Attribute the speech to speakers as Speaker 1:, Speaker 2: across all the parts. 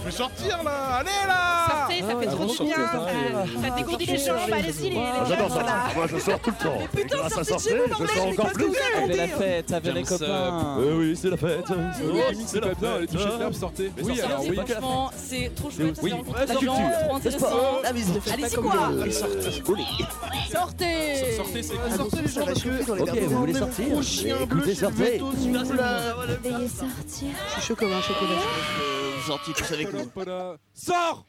Speaker 1: Je vais sortir là Allez là
Speaker 2: Sortez, ça fait trop du bien. Ça dégourdit les jambes, allez-y les
Speaker 3: Ah, J'adore ça. Moi, je sors tout le temps.
Speaker 4: Mais putain, sortez de chez
Speaker 3: sortir,
Speaker 4: vous,
Speaker 3: je sors encore plus.
Speaker 5: Avec la fête, avec les copains.
Speaker 3: Euh, oui, c'est la fête.
Speaker 6: Oui, c'est pas bien, allez toucher club, sortez.
Speaker 1: Mais
Speaker 6: Oui, alors oui.
Speaker 4: Franchement, c'est trop chouette.
Speaker 3: Oui,
Speaker 4: c'est
Speaker 3: la
Speaker 4: trop intéressant.
Speaker 3: la.
Speaker 4: Allez-y quoi
Speaker 2: Sortez
Speaker 6: Sortez, c'est
Speaker 1: Sortez les gens parce que...
Speaker 3: Ok, vous voulez sortir Écoutez, sortez.
Speaker 2: Veuillez sortir.
Speaker 4: Je suis chaud comme un chocolat.
Speaker 3: Sortis tous avec nous.
Speaker 6: Voilà. Sors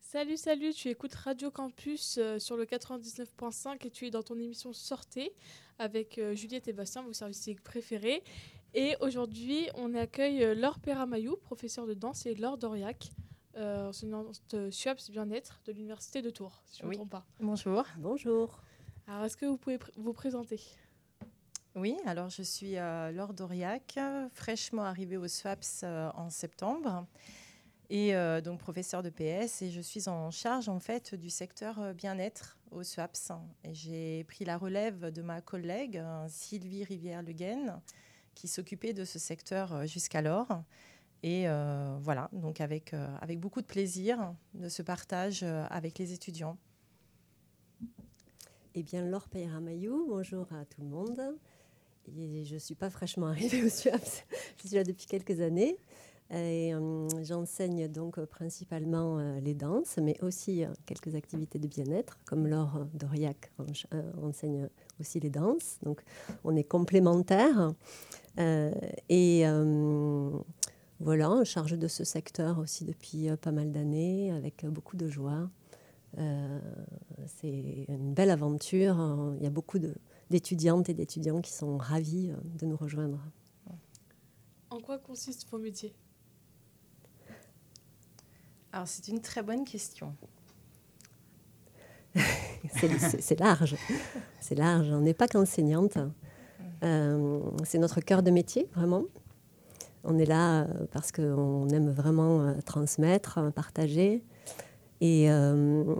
Speaker 7: Salut, salut, tu écoutes Radio Campus euh, sur le 99.5 et tu es dans ton émission Sortez avec euh, Juliette et Bastien, vos services préférés. Et aujourd'hui, on accueille euh, Laure Perramayou, professeur de danse, et Laure Doriac, enseignante euh, SUAPS Bien-être de l'Université de Tours, si je ne me
Speaker 8: Oui.
Speaker 7: trompe pas.
Speaker 8: Bonjour.
Speaker 9: Bonjour.
Speaker 7: Alors, est-ce que vous pouvez pr- vous présenter?
Speaker 8: Oui, alors je suis Laure Doriac, fraîchement arrivée au SWAPS euh, en septembre et euh, donc professeure de PS et je suis en charge en fait du secteur euh, bien-être au SWAPS. Et j'ai pris la relève de ma collègue Sylvie Rivière-Leguen qui s'occupait de ce secteur jusqu'alors. Et voilà, donc avec, avec beaucoup de plaisir de ce partage avec les étudiants.
Speaker 9: Eh bien, Laure Peyramayou, bonjour à tout le monde. Je ne suis pas fraîchement arrivée au SUAPS, je suis là depuis quelques années. Et euh, j'enseigne donc euh, principalement euh, les danses, mais aussi quelques activités de bien-être, comme Laure Doriac en- enseigne aussi les danses. Donc, on est complémentaires. Et voilà, en charge de ce secteur aussi depuis pas mal d'années, avec beaucoup de joie. C'est une belle aventure. Il y a beaucoup de- d'étudiantes et d'étudiants qui sont ravis euh, de nous rejoindre.
Speaker 7: En quoi consiste vos métiers?
Speaker 8: Alors c'est une très bonne question.
Speaker 9: C'est- large. C'est large. On n'est pas qu'enseignante. Euh, c'est notre cœur de métier, vraiment. On est là euh, parce qu'on aime vraiment transmettre, partager. Et euh,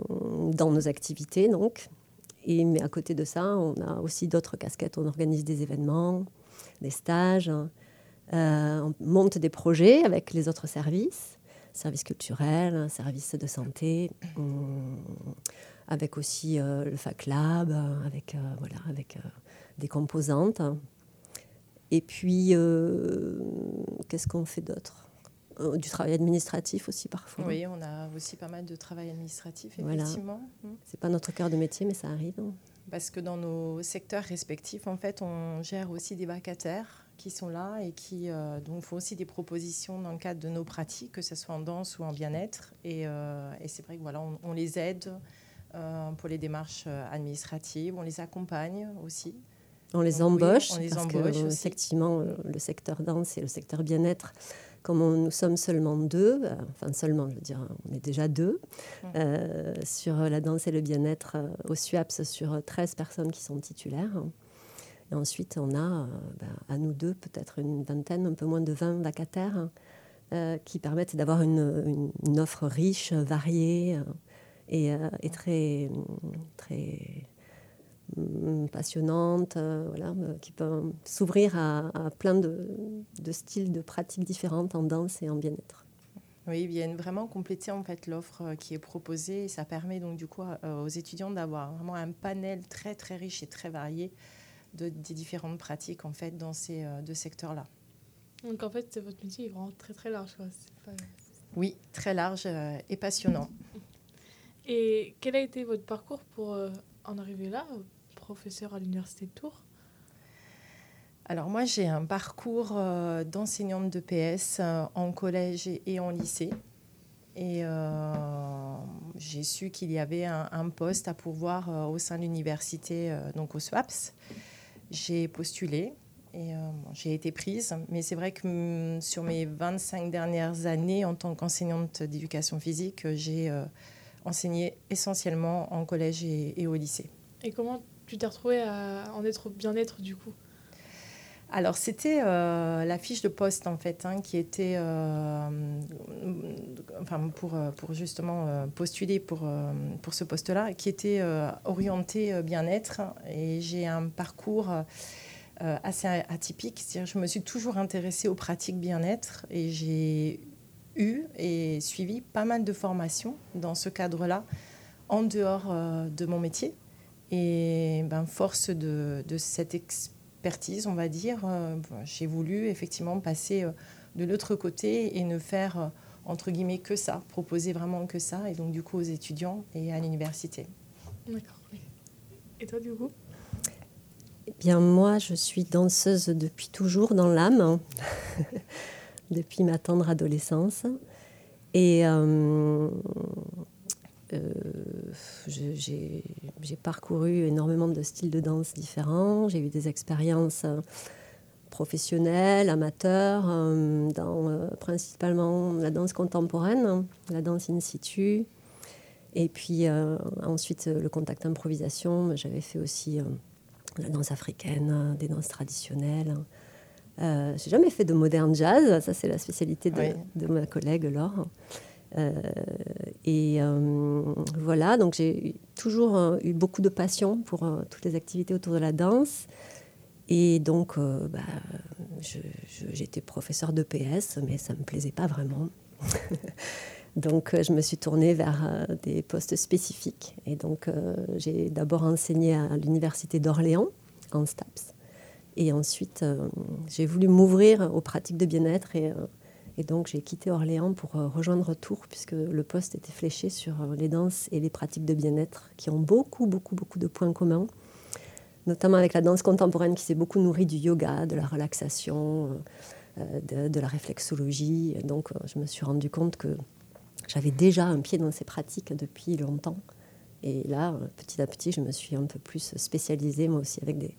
Speaker 9: dans nos activités, donc. Et, mais à côté de ça, on a aussi d'autres casquettes. On organise des événements, des stages. euh, on monte des projets avec les autres services, services culturels, services de santé. hum, avec aussi euh, le Fac Lab, euh, avec, euh, voilà, avec des composantes. Et puis, qu'est-ce qu'on fait d'autre? Euh, Du travail administratif aussi parfois.
Speaker 8: Oui, on a aussi pas mal de travail administratif,
Speaker 9: Voilà.
Speaker 8: effectivement. Mm.
Speaker 9: C'est pas notre cœur de métier, mais ça arrive.
Speaker 8: Parce que dans nos secteurs respectifs, en fait, on gère aussi des vacataires qui sont là et qui euh, donc font aussi des propositions dans le cadre de nos pratiques, que ce soit en danse ou en bien-être. Et, euh, et c'est vrai que voilà, on, on les aide pour les démarches administratives, on les accompagne aussi.
Speaker 9: On les
Speaker 8: Donc, oui,
Speaker 9: embauche,
Speaker 8: on les
Speaker 9: parce
Speaker 8: embauche
Speaker 9: que, effectivement, le secteur danse et le secteur bien-être, comme on- nous sommes seulement deux, euh, enfin seulement, je veux dire, on est déjà deux, euh, sur la danse et le bien-être euh, au SUAPS, sur 13 personnes qui sont titulaires. Et ensuite, on a, ben, à nous deux, peut-être une vingtaine, un peu moins de 20 vacataires, euh, qui permettent d'avoir une, une- une offre riche, variée et, et très, très passionnante, euh, voilà, euh, qui peut s'ouvrir à, à plein de, de styles, de pratiques différentes en danse et en bien-être.
Speaker 8: Oui, ils viennent vraiment compléter en fait l'offre euh, qui est proposée. Et ça permet donc du coup euh, aux étudiants d'avoir vraiment un panel très très riche et très varié de, des différentes pratiques en fait dans ces euh, deux secteurs-là.
Speaker 7: Donc en fait, votre métier est vraiment très très large. quoi. Pas-
Speaker 8: Oui, très large euh, et passionnant.
Speaker 7: Et quel a été votre parcours pour euh, en arriver là, euh, professeur à l'Université de Tours
Speaker 8: Alors moi j'ai un parcours euh, d'enseignante de PS euh, en collège et, en lycée. Et euh, j'ai su qu'il y avait un, un poste à pourvoir euh, au sein de l'université, euh, donc au SWAPS. J'ai postulé et bon, j'ai été prise. Mais c'est vrai que hum, sur mes 25 dernières années en tant qu'enseignante d'éducation physique, j'ai enseigné essentiellement en collège et, et au lycée.
Speaker 7: Et comment tu t'es retrouvée à en être au bien-être du coup
Speaker 8: Alors, c'était euh, la fiche de poste, en fait, hein, qui était euh, enfin, pour, euh, pour justement postuler pour, pour ce poste-là, qui était orienté bien-être. Et j'ai un parcours assez atypique. C'est-à-dire, je me suis toujours intéressée aux pratiques bien-être et j'ai eu et suivi pas mal de formations dans ce cadre-là, en dehors de mon métier. Et ben, force de, de cette expertise, on va dire, euh, j'ai voulu effectivement passer euh, de l'autre côté et ne faire, euh, entre guillemets, que ça, proposer vraiment que ça, et donc du coup aux étudiants et à l'université.
Speaker 7: D'accord. Et toi, du coup?
Speaker 9: Eh bien, moi, je suis danseuse depuis toujours dans l'âme, depuis ma tendre adolescence. Et euh, j'ai j'ai parcouru énormément de styles de danse différents. J'ai eu des expériences euh, professionnelles, amateurs, euh, dans euh, principalement la danse contemporaine, la danse in situ. Et puis euh, ensuite, euh, le contact improvisation. J'avais fait aussi euh, la danse africaine, euh, des danses traditionnelles. Euh, j'ai jamais fait de moderne jazz, ça c'est la spécialité de,
Speaker 8: Oui.
Speaker 9: de ma collègue Laure. Euh, et euh, voilà, donc j'ai toujours euh, eu beaucoup de passion pour toutes les activités autour de la danse. Et donc, bah, j'étais professeur de PS, mais ça ne me plaisait pas vraiment. donc, je me suis tournée vers des postes spécifiques. Et donc, j'ai d'abord enseigné à l'université d'Orléans, en STAPS. Et ensuite, j'ai voulu m'ouvrir aux pratiques de bien-être. Et, et donc, j'ai quitté Orléans pour euh, rejoindre Tours, puisque le poste était fléché sur euh, les danses et les pratiques de bien-être, qui ont beaucoup, beaucoup, beaucoup de points communs, notamment avec la danse contemporaine qui s'est beaucoup nourrie du yoga, de la relaxation, euh, de, la réflexologie. Donc, je me suis rendu compte que j'avais déjà un pied dans ces pratiques depuis longtemps. Et là, petit à petit, je me suis un peu plus spécialisée, moi aussi, avec des,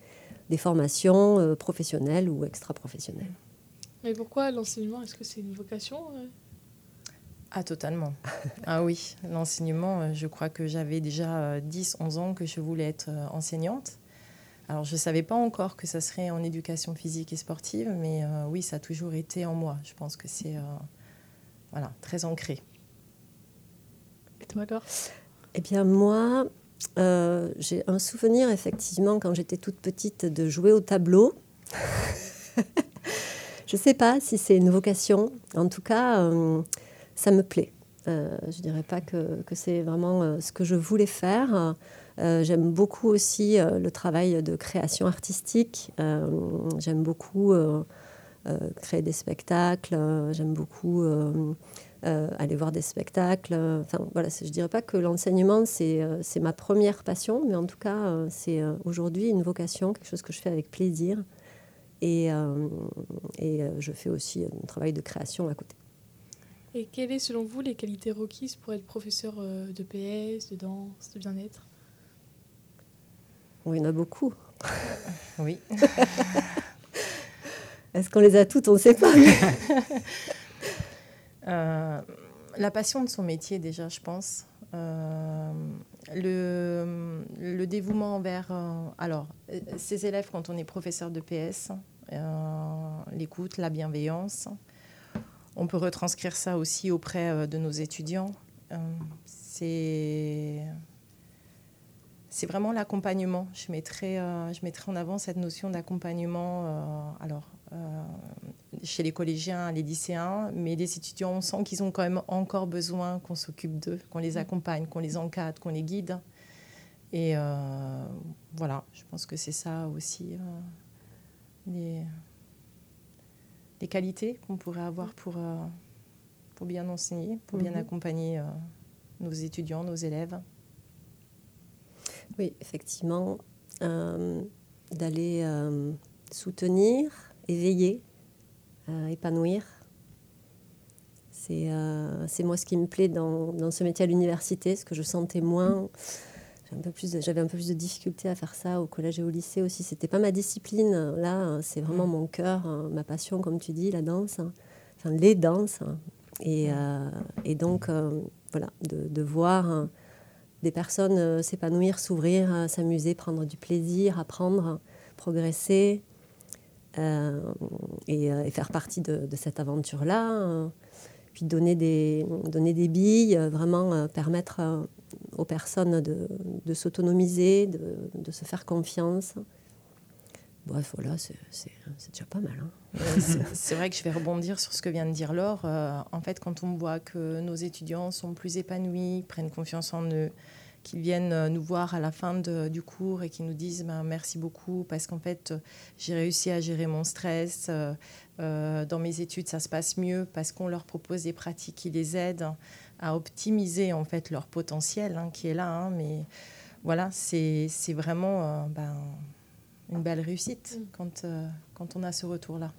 Speaker 9: formations professionnelles ou extra-professionnelles.
Speaker 7: Mais pourquoi l'enseignement Est-ce que c'est une vocation euh?
Speaker 8: Ah, totalement. ah oui, l'enseignement, euh, je crois que j'avais déjà 10-11 ans que je voulais être euh, enseignante. Alors, je ne savais pas encore que ça serait en éducation physique et sportive, mais euh, oui, ça a toujours été en moi. Je pense que c'est euh, voilà, très ancré.
Speaker 7: Et toi, alors
Speaker 9: Eh bien, moi, euh, j'ai un souvenir, effectivement, quand j'étais toute petite, de jouer au tableau. je ne sais pas si c'est une vocation. En tout cas, euh, ça me plaît. Euh, je ne dirais pas que, c'est vraiment euh, ce que je voulais faire. J'aime beaucoup aussi le travail de création artistique. J'aime beaucoup créer des spectacles. J'aime beaucoup aller voir des spectacles. Enfin, voilà, je dirais pas que l'enseignement, c'est ma première passion, mais en tout cas, c'est aujourd'hui une vocation, quelque chose que je fais avec plaisir. Et, euh, et euh, je fais aussi un travail de création à côté.
Speaker 7: Et quelles sont, selon vous, les qualités requises pour être professeur euh, de PS, de danse, de bien-être?
Speaker 9: Il y en a beaucoup.
Speaker 8: Oui.
Speaker 9: Est-ce qu'on les a toutes? On ne sait pas.
Speaker 8: Euh, la passion de son métier, déjà, je pense. Euh, le, le dévouement envers. euh, alors, ces élèves, quand on est professeur de PS, euh, l'écoute, la bienveillance. On peut retranscrire ça aussi auprès de nos étudiants. C'est. Vraiment l'accompagnement. Je mettrais, euh, je en avant cette notion d'accompagnement. alors, chez les collégiens, les lycéens, mais les étudiants, on sent qu'ils ont quand même encore besoin qu'on s'occupe d'eux, qu'on les accompagne, qu'on les encadre, qu'on les guide. Et euh, voilà, je pense que c'est ça aussi euh, les, les qualités qu'on pourrait avoir pour, euh, pour bien enseigner, pour bien
Speaker 9: Mhm.
Speaker 8: accompagner euh, nos étudiants, nos élèves.
Speaker 9: Oui, effectivement, euh, d'aller euh, soutenir, éveiller, euh, épanouir. C'est euh, c'est moi ce qui me plaît dans, dans ce métier à l'université, ce que je sentais moins. J'avais un peu plus de- J'avais un peu plus de difficulté à faire ça au collège et au lycée aussi. C'était pas ma discipline. Là, c'est vraiment mon cœur, hein, ma passion, comme tu dis, la danse. hein. Enfin, les danses. hein. Et, euh, et donc, euh, voilà, de, de voir hein, des personnes s'épanouir, s'ouvrir, s'amuser, prendre du plaisir, apprendre, progresser et, euh, et faire partie de, cette aventure-là. euh, puis donner des, donner des billes, euh, vraiment euh, permettre euh, aux personnes de, de s'autonomiser, de, de se faire confiance. Bref, voilà, c'est déjà pas mal. hein.
Speaker 8: C'est- vrai que je vais rebondir sur ce que vient de dire Laure. Euh, en fait, quand on voit que nos étudiants sont plus épanouis, prennent confiance en eux, qu'ils viennent euh, nous voir à la fin de- du cours et qu'ils nous disent ben, merci beaucoup parce qu'en fait, j'ai réussi à gérer mon stress. euh, euh, dans mes études, ça se passe mieux parce qu'on leur propose des pratiques qui les aident à optimiser en fait leur potentiel hein, qui est là. hein. mais voilà, c'est vraiment euh, ben, une belle réussite
Speaker 7: Mm.
Speaker 8: quand, euh, quand on a ce retour-là.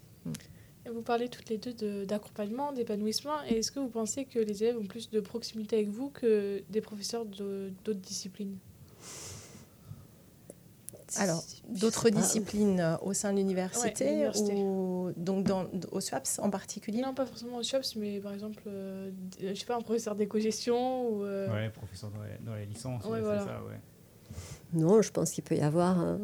Speaker 7: Vous parlez toutes les deux de- d'accompagnement, d'épanouissement. Et Est-ce que vous pensez que les élèves ont plus de proximité avec vous que des professeurs de- d'autres disciplines?
Speaker 8: Alors, d'autres disciplines euh, au sein de l'université ou donc dans, au SWAPS en particulier?
Speaker 7: Non, pas forcément au SHOPS, mais par exemple, euh, je sais pas, un professeur d'éco-gestion ou... euh,
Speaker 5: Ouais, professeur dans les, dans
Speaker 7: Ouais, voilà.
Speaker 5: c'est ça, ouais.
Speaker 9: Non, je pense qu'il peut y avoir euh,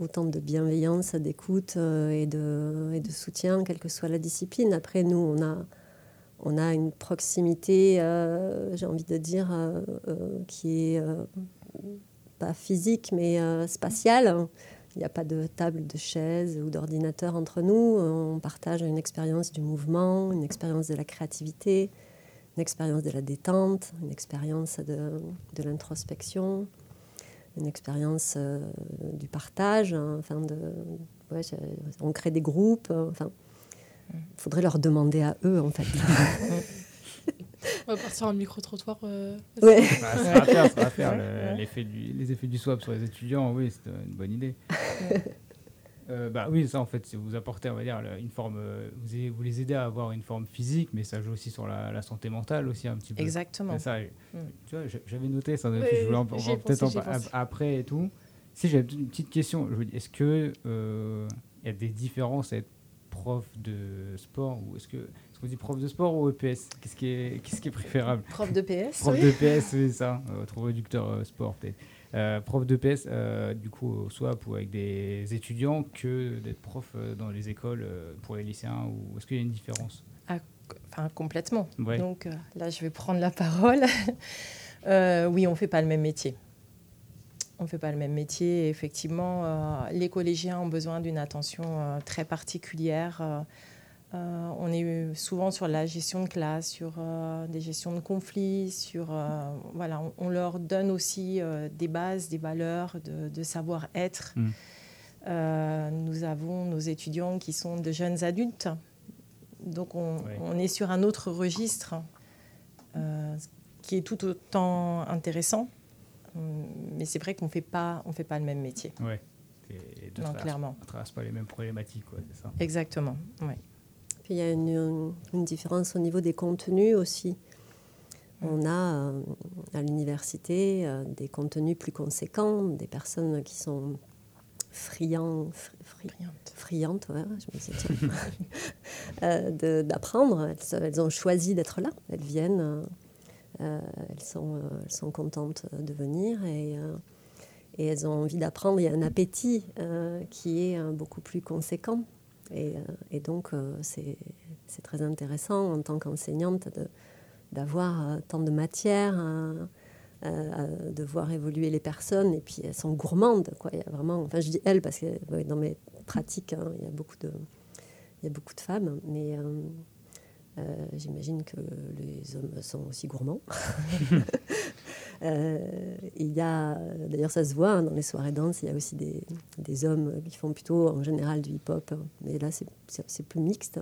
Speaker 9: autant de bienveillance, d'écoute euh, et, de, soutien, quelle que soit la discipline. Après, nous, on a, une proximité, euh, j'ai envie de dire, euh, qui est pas physique, mais spatiale. Il n'y a pas de table, de chaise ou d'ordinateur entre nous. On partage une expérience du mouvement, une expérience de la créativité, une expérience de la détente, une expérience de l'introspection une expérience euh, du partage, hein, enfin de, ouais, on crée des groupes, euh, enfin, il faudrait leur demander à eux en fait.
Speaker 7: On va partir en micro-trottoir. euh,
Speaker 9: Ouais.
Speaker 5: Bah, ça va faire, ça va faire. le-
Speaker 8: Ouais.
Speaker 5: l'effet du- les effets du swap sur les étudiants, oui, c'est une bonne idée. Euh, bah oui, ça en fait, c'est vous apporter, on va dire, une forme, euh, vous, les aider à avoir une forme physique, mais ça joue aussi sur la, la santé mentale aussi un petit peu.
Speaker 8: Exactement.
Speaker 5: Ça.
Speaker 8: Mm.
Speaker 5: Tu vois, j'a- j'avais noté ça,
Speaker 7: Oui,
Speaker 5: je voulais peut-être après et tout. Si j'avais une petite question, est-ce que euh, il y a des différences à être prof de sport ou est-ce que est-ce qu'on dit prof de sport ou EPS Qu'est-ce qui est qu'est-ce qui est préférable?
Speaker 8: Prof de PS
Speaker 5: Prof
Speaker 8: oui.
Speaker 5: de PS, oui, ça, euh, trop réducteur euh, sport peut-être. Euh, prof de PS, euh, du coup, au SWAP ou avec des étudiants, que d'être prof euh, dans les écoles euh, pour les lycéens ou est-ce qu'il y a une différence?
Speaker 8: Enfin, complètement.
Speaker 5: Ouais.
Speaker 8: Donc euh, là, je vais prendre la parole. Oui, on ne fait pas le même métier. On ne fait pas le même métier. Effectivement, les collégiens ont besoin d'une attention très particulière. Euh, on est souvent sur la gestion de classe, sur euh, des gestions de conflits, sur euh, voilà, on, on leur donne aussi des bases, des valeurs de, de savoir-être.
Speaker 5: Mm.
Speaker 8: Nous avons nos étudiants qui sont de jeunes adultes, donc on, est sur un autre registre qui est tout autant intéressant. Hum, Mais c'est vrai qu'on fait pas, on fait pas le même métier.
Speaker 5: Ouais. Et de
Speaker 8: Non,
Speaker 5: traverse-
Speaker 8: clairement.
Speaker 5: On traverse pas les mêmes problématiques, quoi, c'est ça.
Speaker 8: Exactement. Ouais.
Speaker 9: Puis il y a une, une différence au niveau des contenus aussi. On a euh, à l'université euh, des contenus plus conséquents, des personnes qui sont friands, fri- fri-
Speaker 8: Brillante.
Speaker 9: friantes, ouais, tiens, euh, d'apprendre. Elles, ont choisi d'être là. Elles viennent, elles, sont, elles sont contentes de venir et, et elles ont envie d'apprendre. Il y a un appétit qui est beaucoup plus conséquent. Et, euh, et donc, euh, c'est très intéressant en tant qu'enseignante d'avoir euh, tant de matière. de voir évoluer les personnes. Et puis elles sont gourmandes quoi. Il y a vraiment enfin je dis elles parce que dans mes pratiques hein, il y a beaucoup de il y a beaucoup de femmes. Mais j'imagine que les hommes sont aussi gourmands il y a d'ailleurs ça se voit hein, dans les soirées danse il y a aussi des, des hommes qui font plutôt en général du hip-hop hein, mais là c'est- plus mixte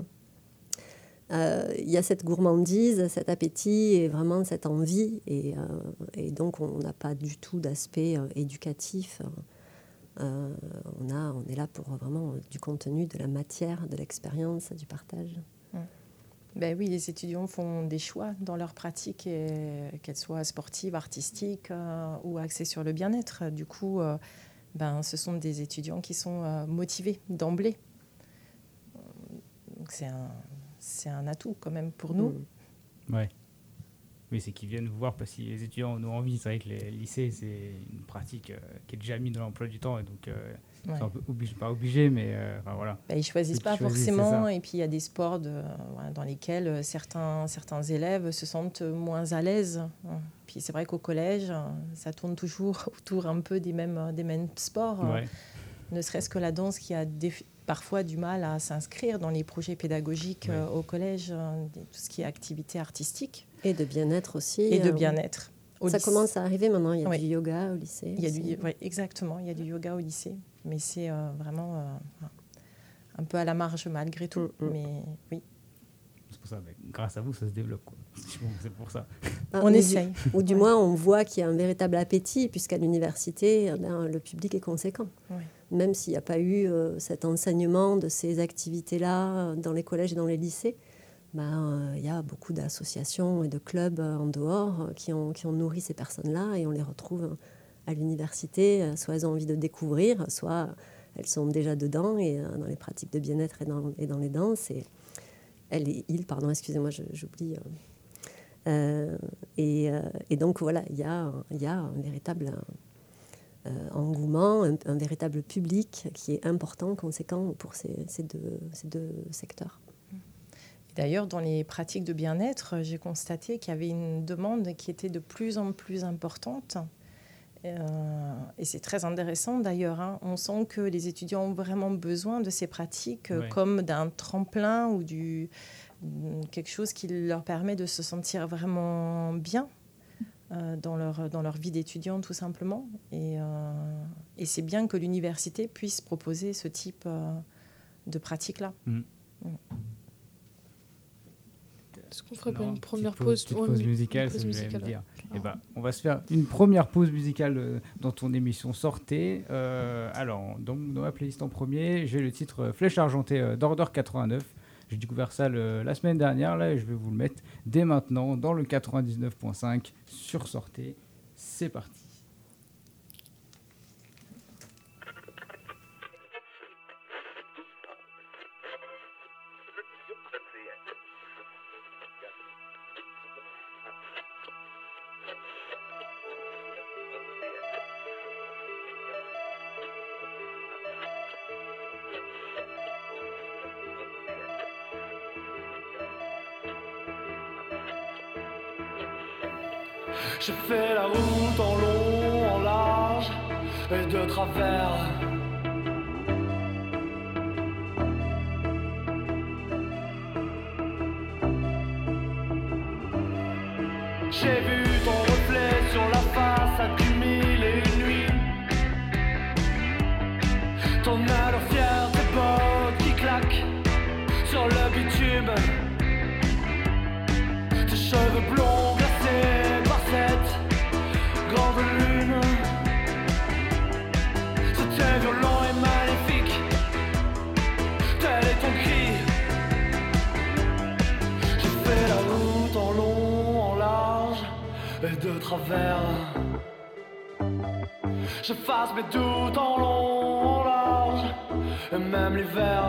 Speaker 9: euh, il y a cette gourmandise, cet appétit et vraiment cette envie. Et, euh, donc, on n'a pas du tout d'aspect euh, éducatif. Euh, on, a, on est là pour vraiment du contenu, de la matière, de l'expérience, du partage.
Speaker 8: Ben oui, les étudiants font des choix dans leur pratique, et- qu'elles soient sportives, artistiques euh, ou axées sur le bien-être. Du coup, euh, ben, ce sont des étudiants qui sont euh, motivés d'emblée. C'est un, c'est un atout quand même pour nous.
Speaker 9: Mm.
Speaker 5: Ouais. Oui, c'est qu'ils viennent vous voir parce que les étudiants ont envie. C'est vrai que les lycées, c'est une pratique euh, qui est déjà mise dans l'emploi du temps et donc euh,
Speaker 8: Ouais.
Speaker 5: obligés, pas obligés, mais euh, enfin, voilà.
Speaker 8: Ben, ils choisissent pas
Speaker 5: choisissent,
Speaker 8: forcément, et puis il y a des sports de- dans lesquels euh, certains, certains élèves se sentent moins à l'aise. hein. Puis c'est vrai qu'au collège, ça tourne toujours autour un peu des mêmes, des mêmes sports.
Speaker 5: Ouais.
Speaker 8: ne serait-ce que la danse qui a des- parfois du mal à s'inscrire dans les projets pédagogiques
Speaker 5: Ouais.
Speaker 8: euh, au collège, tout ce qui est activité artistique
Speaker 9: Et de bien-être aussi.
Speaker 8: et de bien-être. Au
Speaker 9: Ça
Speaker 8: lycée-
Speaker 9: commence à arriver maintenant. Il y a
Speaker 8: Oui.
Speaker 9: du yoga au lycée.
Speaker 8: Il y a du, ouais, exactement, il y a du yoga au lycée, mais c'est euh, vraiment euh, un peu à la marge malgré tout.
Speaker 9: Mm, mm.
Speaker 8: Mais oui,
Speaker 5: C'est pour ça, mais grâce à vous, ça se développe. quoi. C'est pour ça.
Speaker 9: Ah,
Speaker 8: on
Speaker 9: ou du-
Speaker 8: essaye.
Speaker 9: Ou du moins, on voit qu'il y a un véritable appétit, puisqu'à l'université, ben, le public est conséquent. Même s'il n'y a pas eu euh, cet enseignement de ces activités-là euh, dans les collèges et dans les lycées, ben, euh, il y a beaucoup d'associations et de clubs euh, en dehors euh, qui, ont, qui ont nourri ces personnes-là et on les retrouve euh, à l'université. euh, Soit elles ont envie de découvrir, soit elles sont déjà dedans et euh, dans les pratiques de bien-être et dans, les danses. Et et ils, pardon, excusez-moi, j'oublie. euh, et, donc voilà, il y a, il un véritable engouement, un, véritable public qui est important, conséquent pour ces deux, ces deux secteurs.
Speaker 8: D'ailleurs, dans les pratiques de bien-être, j'ai constaté qu'il y avait une demande qui était de plus en plus importante. Euh, et c'est très intéressant d'ailleurs. hein. On sent que les étudiants ont vraiment besoin de ces pratiques euh, comme d'un tremplin ou du, quelque chose qui leur permet de se sentir vraiment bien euh, dans, leur, dans leur vie d'étudiant tout simplement. Et, euh, et c'est bien que l'université puisse proposer ce type euh, de pratique-là.
Speaker 7: Est-ce qu'on ferait pas
Speaker 5: Non,
Speaker 7: une première
Speaker 5: pause,
Speaker 7: pause
Speaker 5: pause musicale,
Speaker 7: pause
Speaker 5: que j'allais me
Speaker 7: musicale,
Speaker 5: dire. Eh ben, on va se faire une première pause musicale euh, dans ton émission Sortez. Euh, alors, donc, dans ma playlist en premier, j'ai le titre euh, Flèche argentée d'Order 89. J'ai découvert ça la semaine dernière, là, et je vais vous le mettre dès maintenant dans le 99.5 sur Sortez. C'est parti.
Speaker 10: J'ai fait la route en long, en large et de travers. De travers. J'efface mes doutes en long, en large et même l'hiver.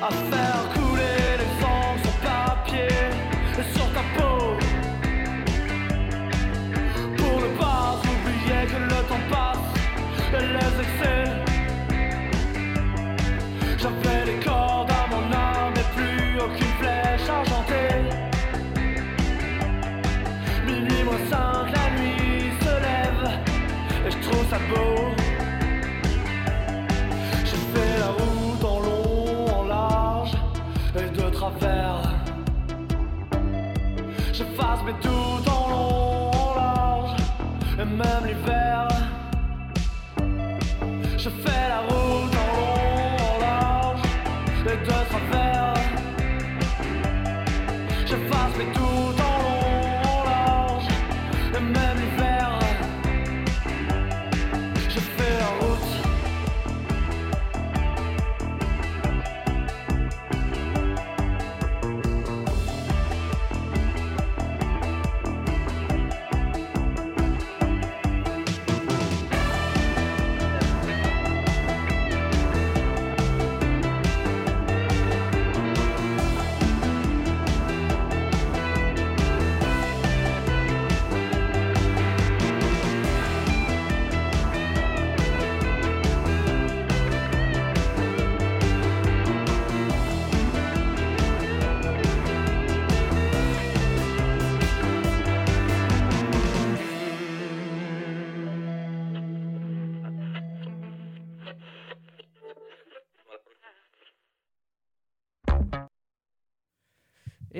Speaker 10: À faire couler les sangs sur papier et sur ta peau. Pour ne pas oublier que le temps passe et les excès. J'avais les cordes je ça beau. J'ai fait la route en long, en large et de travers. J'efface mes doutes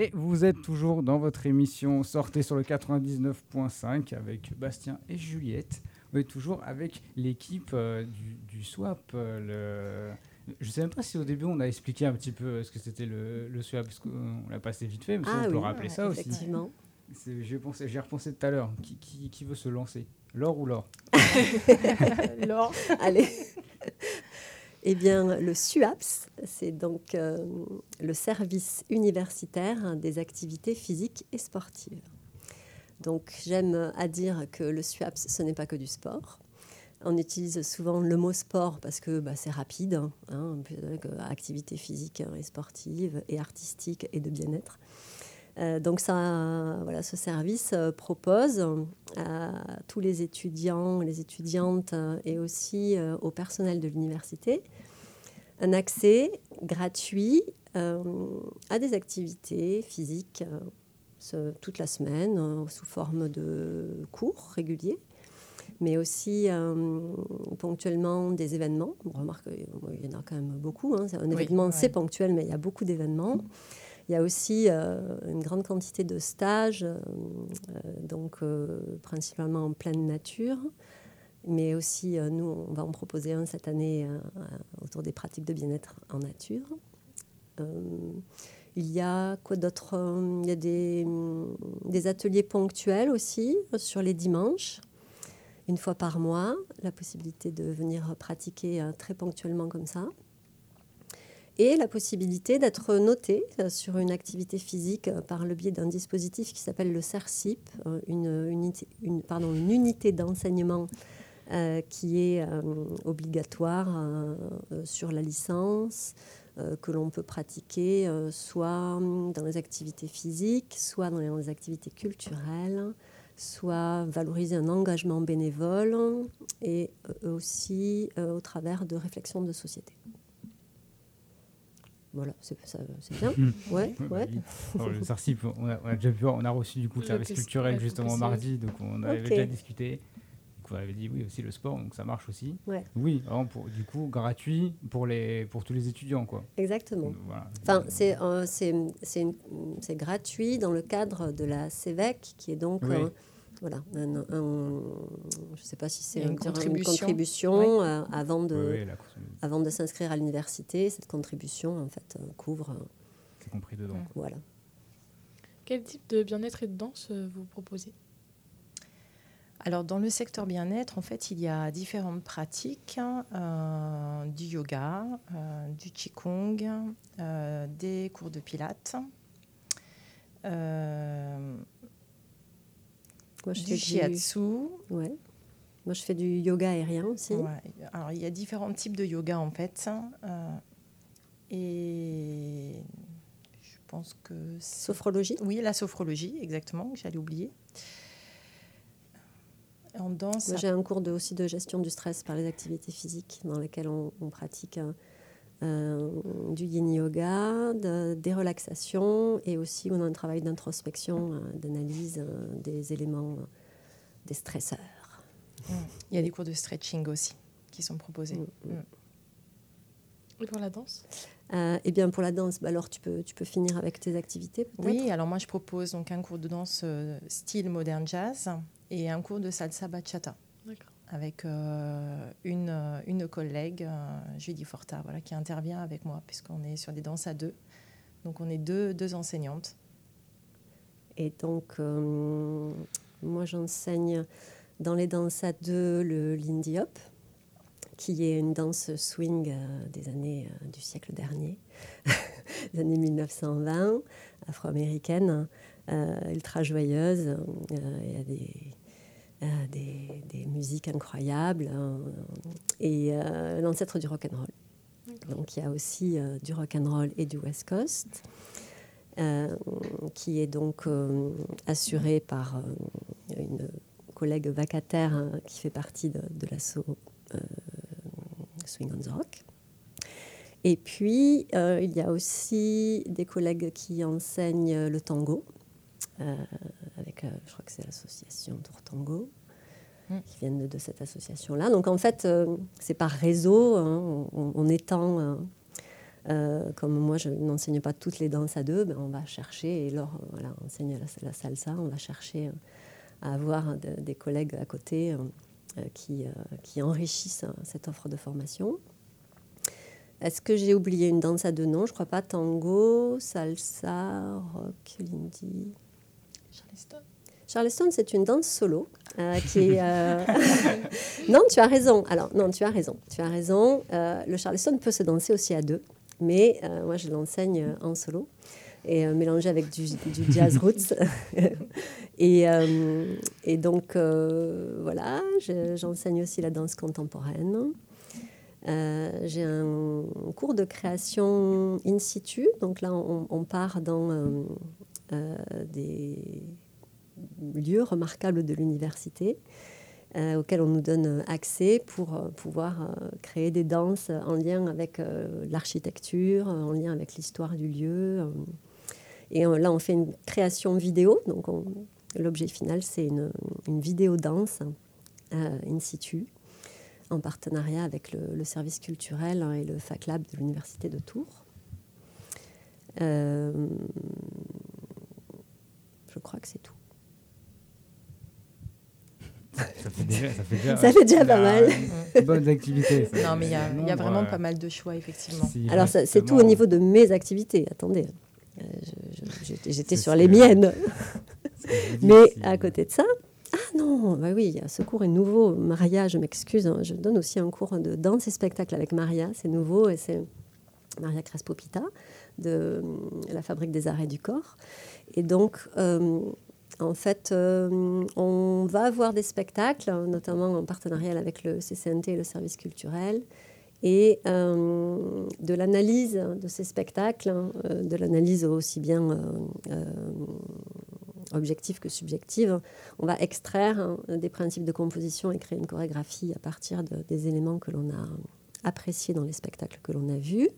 Speaker 10: Et
Speaker 5: vous êtes toujours dans votre émission Sortez sur le 99.5 avec Bastien et Juliette. On est toujours avec l'équipe euh, du, du SWAP. euh, le... Je ne sais même pas si au début on a expliqué un petit peu ce que c'était le, le SWAP, parce qu'on l'a passé vite fait, mais
Speaker 9: Ah
Speaker 5: on peut
Speaker 9: oui,
Speaker 5: rappeler ça aussi.
Speaker 9: effectivement.
Speaker 5: C'est- J'ai pensé- j'ai repensé tout à l'heure. Qui, qui- qui veut se lancer? Laure ou Laure?
Speaker 8: Laure.
Speaker 9: Allez. Eh bien, le SUAPS, c'est donc euh, le service universitaire des activités physiques et sportives. Donc, j'aime à dire que le SUAPS, ce n'est pas que du sport. On utilise souvent le mot sport parce que bah, c'est rapide, hein, hein, euh, activité physique et sportive et artistique et de bien-être. Euh, donc ça, voilà, ce service euh, propose à tous les étudiants, les étudiantes euh, et aussi euh, au personnel de l'université un accès gratuit euh, à des activités physiques euh, toute la semaine euh, sous forme de cours réguliers mais aussi euh, ponctuellement des événements. On remarque qu'il y en a quand même beaucoup. hein. C'est Un
Speaker 8: Oui,
Speaker 9: événement,
Speaker 8: ouais.
Speaker 9: c'est ponctuel, mais il y a beaucoup d'événements. Il y a aussi euh, une grande quantité de stages, euh, euh, donc principalement en pleine nature, mais aussi nous, on va en proposer un cette année autour des pratiques de bien-être en nature. Il y a quoi d'autre Il y a des, des ateliers ponctuels aussi sur les dimanches, une fois par mois, la possibilité de venir pratiquer très ponctuellement comme ça et la possibilité d'être noté euh, sur une activité physique euh, par le biais d'un dispositif qui s'appelle le CERCIP, euh, une unité, d'enseignement qui est obligatoire sur la licence, que l'on peut pratiquer soit hum, dans les activités physiques, soit dans les activités culturelles, soit valoriser un engagement bénévole et aussi au travers de réflexions de société. Voilà, c'est bien. Ouais,
Speaker 5: Ouais, bah
Speaker 9: ouais.
Speaker 5: Alors, le CERCIP, on a, on a déjà vu, on a reçu du coup le service culturel justement mardi, donc on avait déjà discuté. Donc on avait dit oui aussi le sport, donc ça marche aussi.
Speaker 9: Ouais.
Speaker 5: Oui, vraiment pour, du coup gratuit pour les pour tous les étudiants quoi.
Speaker 9: Exactement.
Speaker 5: Voilà.
Speaker 9: Enfin, c'est euh, c'est c'est une- c'est gratuit dans le cadre de la CEVEC, qui est donc
Speaker 5: Oui.
Speaker 9: euh, voilà, un- un- je ne sais pas si c'est
Speaker 8: une contribution.
Speaker 9: euh, avant de,
Speaker 5: Oui, oui, la-
Speaker 9: avant de s'inscrire à l'université. Cette contribution, en fait, euh, couvre. euh,
Speaker 5: c'est compris dedans.
Speaker 9: Voilà.
Speaker 7: Quel type de bien-être et de danse euh, vous proposez?
Speaker 8: Alors, dans le secteur bien-être, en fait, il y a différentes pratiques hein, euh, du yoga, euh, du qigong, euh, des cours de pilates, euh,
Speaker 9: Moi, je
Speaker 8: du
Speaker 9: fais du,
Speaker 8: shiatsu.
Speaker 9: ouais. Moi, je fais du yoga aérien aussi.
Speaker 8: Ouais. Alors, il y a différents types de yoga, en fait. euh, et je pense que...
Speaker 9: Sophrologie.
Speaker 8: Oui, la sophrologie, exactement, j'allais oublier. En danse,
Speaker 9: Moi, j'ai un cours de, aussi de gestion du stress par les activités physiques dans lesquelles on, on pratique euh, du yin yoga, de- des relaxations et aussi on a un travail d'introspection, euh, d'analyse euh, des éléments, des stresseurs.
Speaker 8: il y a des cours de stretching aussi qui sont proposés.
Speaker 9: Mm, mm.
Speaker 7: Et pour la danse?
Speaker 9: Eh bien, pour la danse, bah, alors tu peux, tu peux finir avec tes activités peut-être?
Speaker 8: Oui, alors moi je propose donc un cours de danse style modern jazz et un cours de salsa bachata
Speaker 7: D'accord.
Speaker 8: Avec euh, une, euh, une collègue, euh, Julie Forta, voilà, qui intervient avec moi puisqu'on est sur des danses à deux. Donc on est deux, deux enseignantes.
Speaker 9: Et donc, euh, moi, j'enseigne dans les danses à deux le Lindy Hop, qui est une danse swing des années du siècle dernier, des années 1920, afro-américaine, ultra joyeuse. Il y a des, des, des musiques incroyables euh, et euh, l'ancêtre du rock and roll. Donc il y a aussi euh, du rock and roll et du West Coast. euh, qui est donc euh, assuré par euh, une collègue vacataire hein, qui fait partie de, de l'assaut euh, Swing on the Rock. Et puis, euh, il y a aussi des collègues qui enseignent le tango, euh, avec, euh, je crois que c'est l'association Tour Tango,
Speaker 8: Mm.
Speaker 9: qui viennent de, de cette association-là. Donc, en fait, euh, c'est par réseau, hein, on, on étend euh, Euh, comme moi, je n'enseigne pas toutes les danses à deux, ben, on va chercher, et Laure voilà, enseigne la, la, salsa, on va chercher à avoir de, des collègues à côté qui, qui enrichissent cette offre de formation. Est-ce que j'ai oublié une danse à deux? Noms Je crois pas. Tango, salsa, rock, lindy.
Speaker 8: Charleston.
Speaker 9: Charleston, c'est une danse solo euh, qui euh... non, tu as raison. Alors non, tu as raison. Tu as raison. Euh, le Charleston peut se danser aussi à deux, mais moi je l'enseigne en solo et mélangé avec du, du jazz roots. et, et, donc voilà, j'enseigne aussi la danse contemporaine. Euh, j'ai un cours de création in situ. Donc là, on, on part dans euh, des lieux remarquables de l'université auxquels on nous donne accès pour pouvoir créer des danses en lien avec l'architecture, en lien avec l'histoire du lieu. et là, on fait une création vidéo. Donc l'objet final, c'est une, vidéo danse in situ en partenariat avec le, le service culturel et le FACLAB de l'Université de Tours. Euh, je crois que c'est tout.
Speaker 5: Ça fait déjà, ça fait déjà,
Speaker 9: ça fait déjà pas mal.
Speaker 5: Bonnes activités.
Speaker 8: Non, mais il y a, y a vraiment pas mal de choix, effectivement.
Speaker 9: Si, Alors, c'est tout au niveau de mes activités. Attendez, euh, j'étais sur les miennes. mais à côté de ça, ah non, bah oui, ce cours est nouveau. Maria, je m'excuse, hein, je donne aussi un cours de danse et spectacle avec Maria. C'est nouveau et c'est Maria Crespo-Pita de euh, la Fabrique des et du Corps. Et donc, euh, en fait, euh, on va avoir des spectacles, notamment en partenariat avec le CCNT et le service culturel, et de l'analyse de ces spectacles, hein, de l'analyse aussi bien objective que subjective, on va extraire hein, des principes de composition et créer une chorégraphie à partir de, des éléments que l'on a appréciés dans les spectacles que l'on a vus.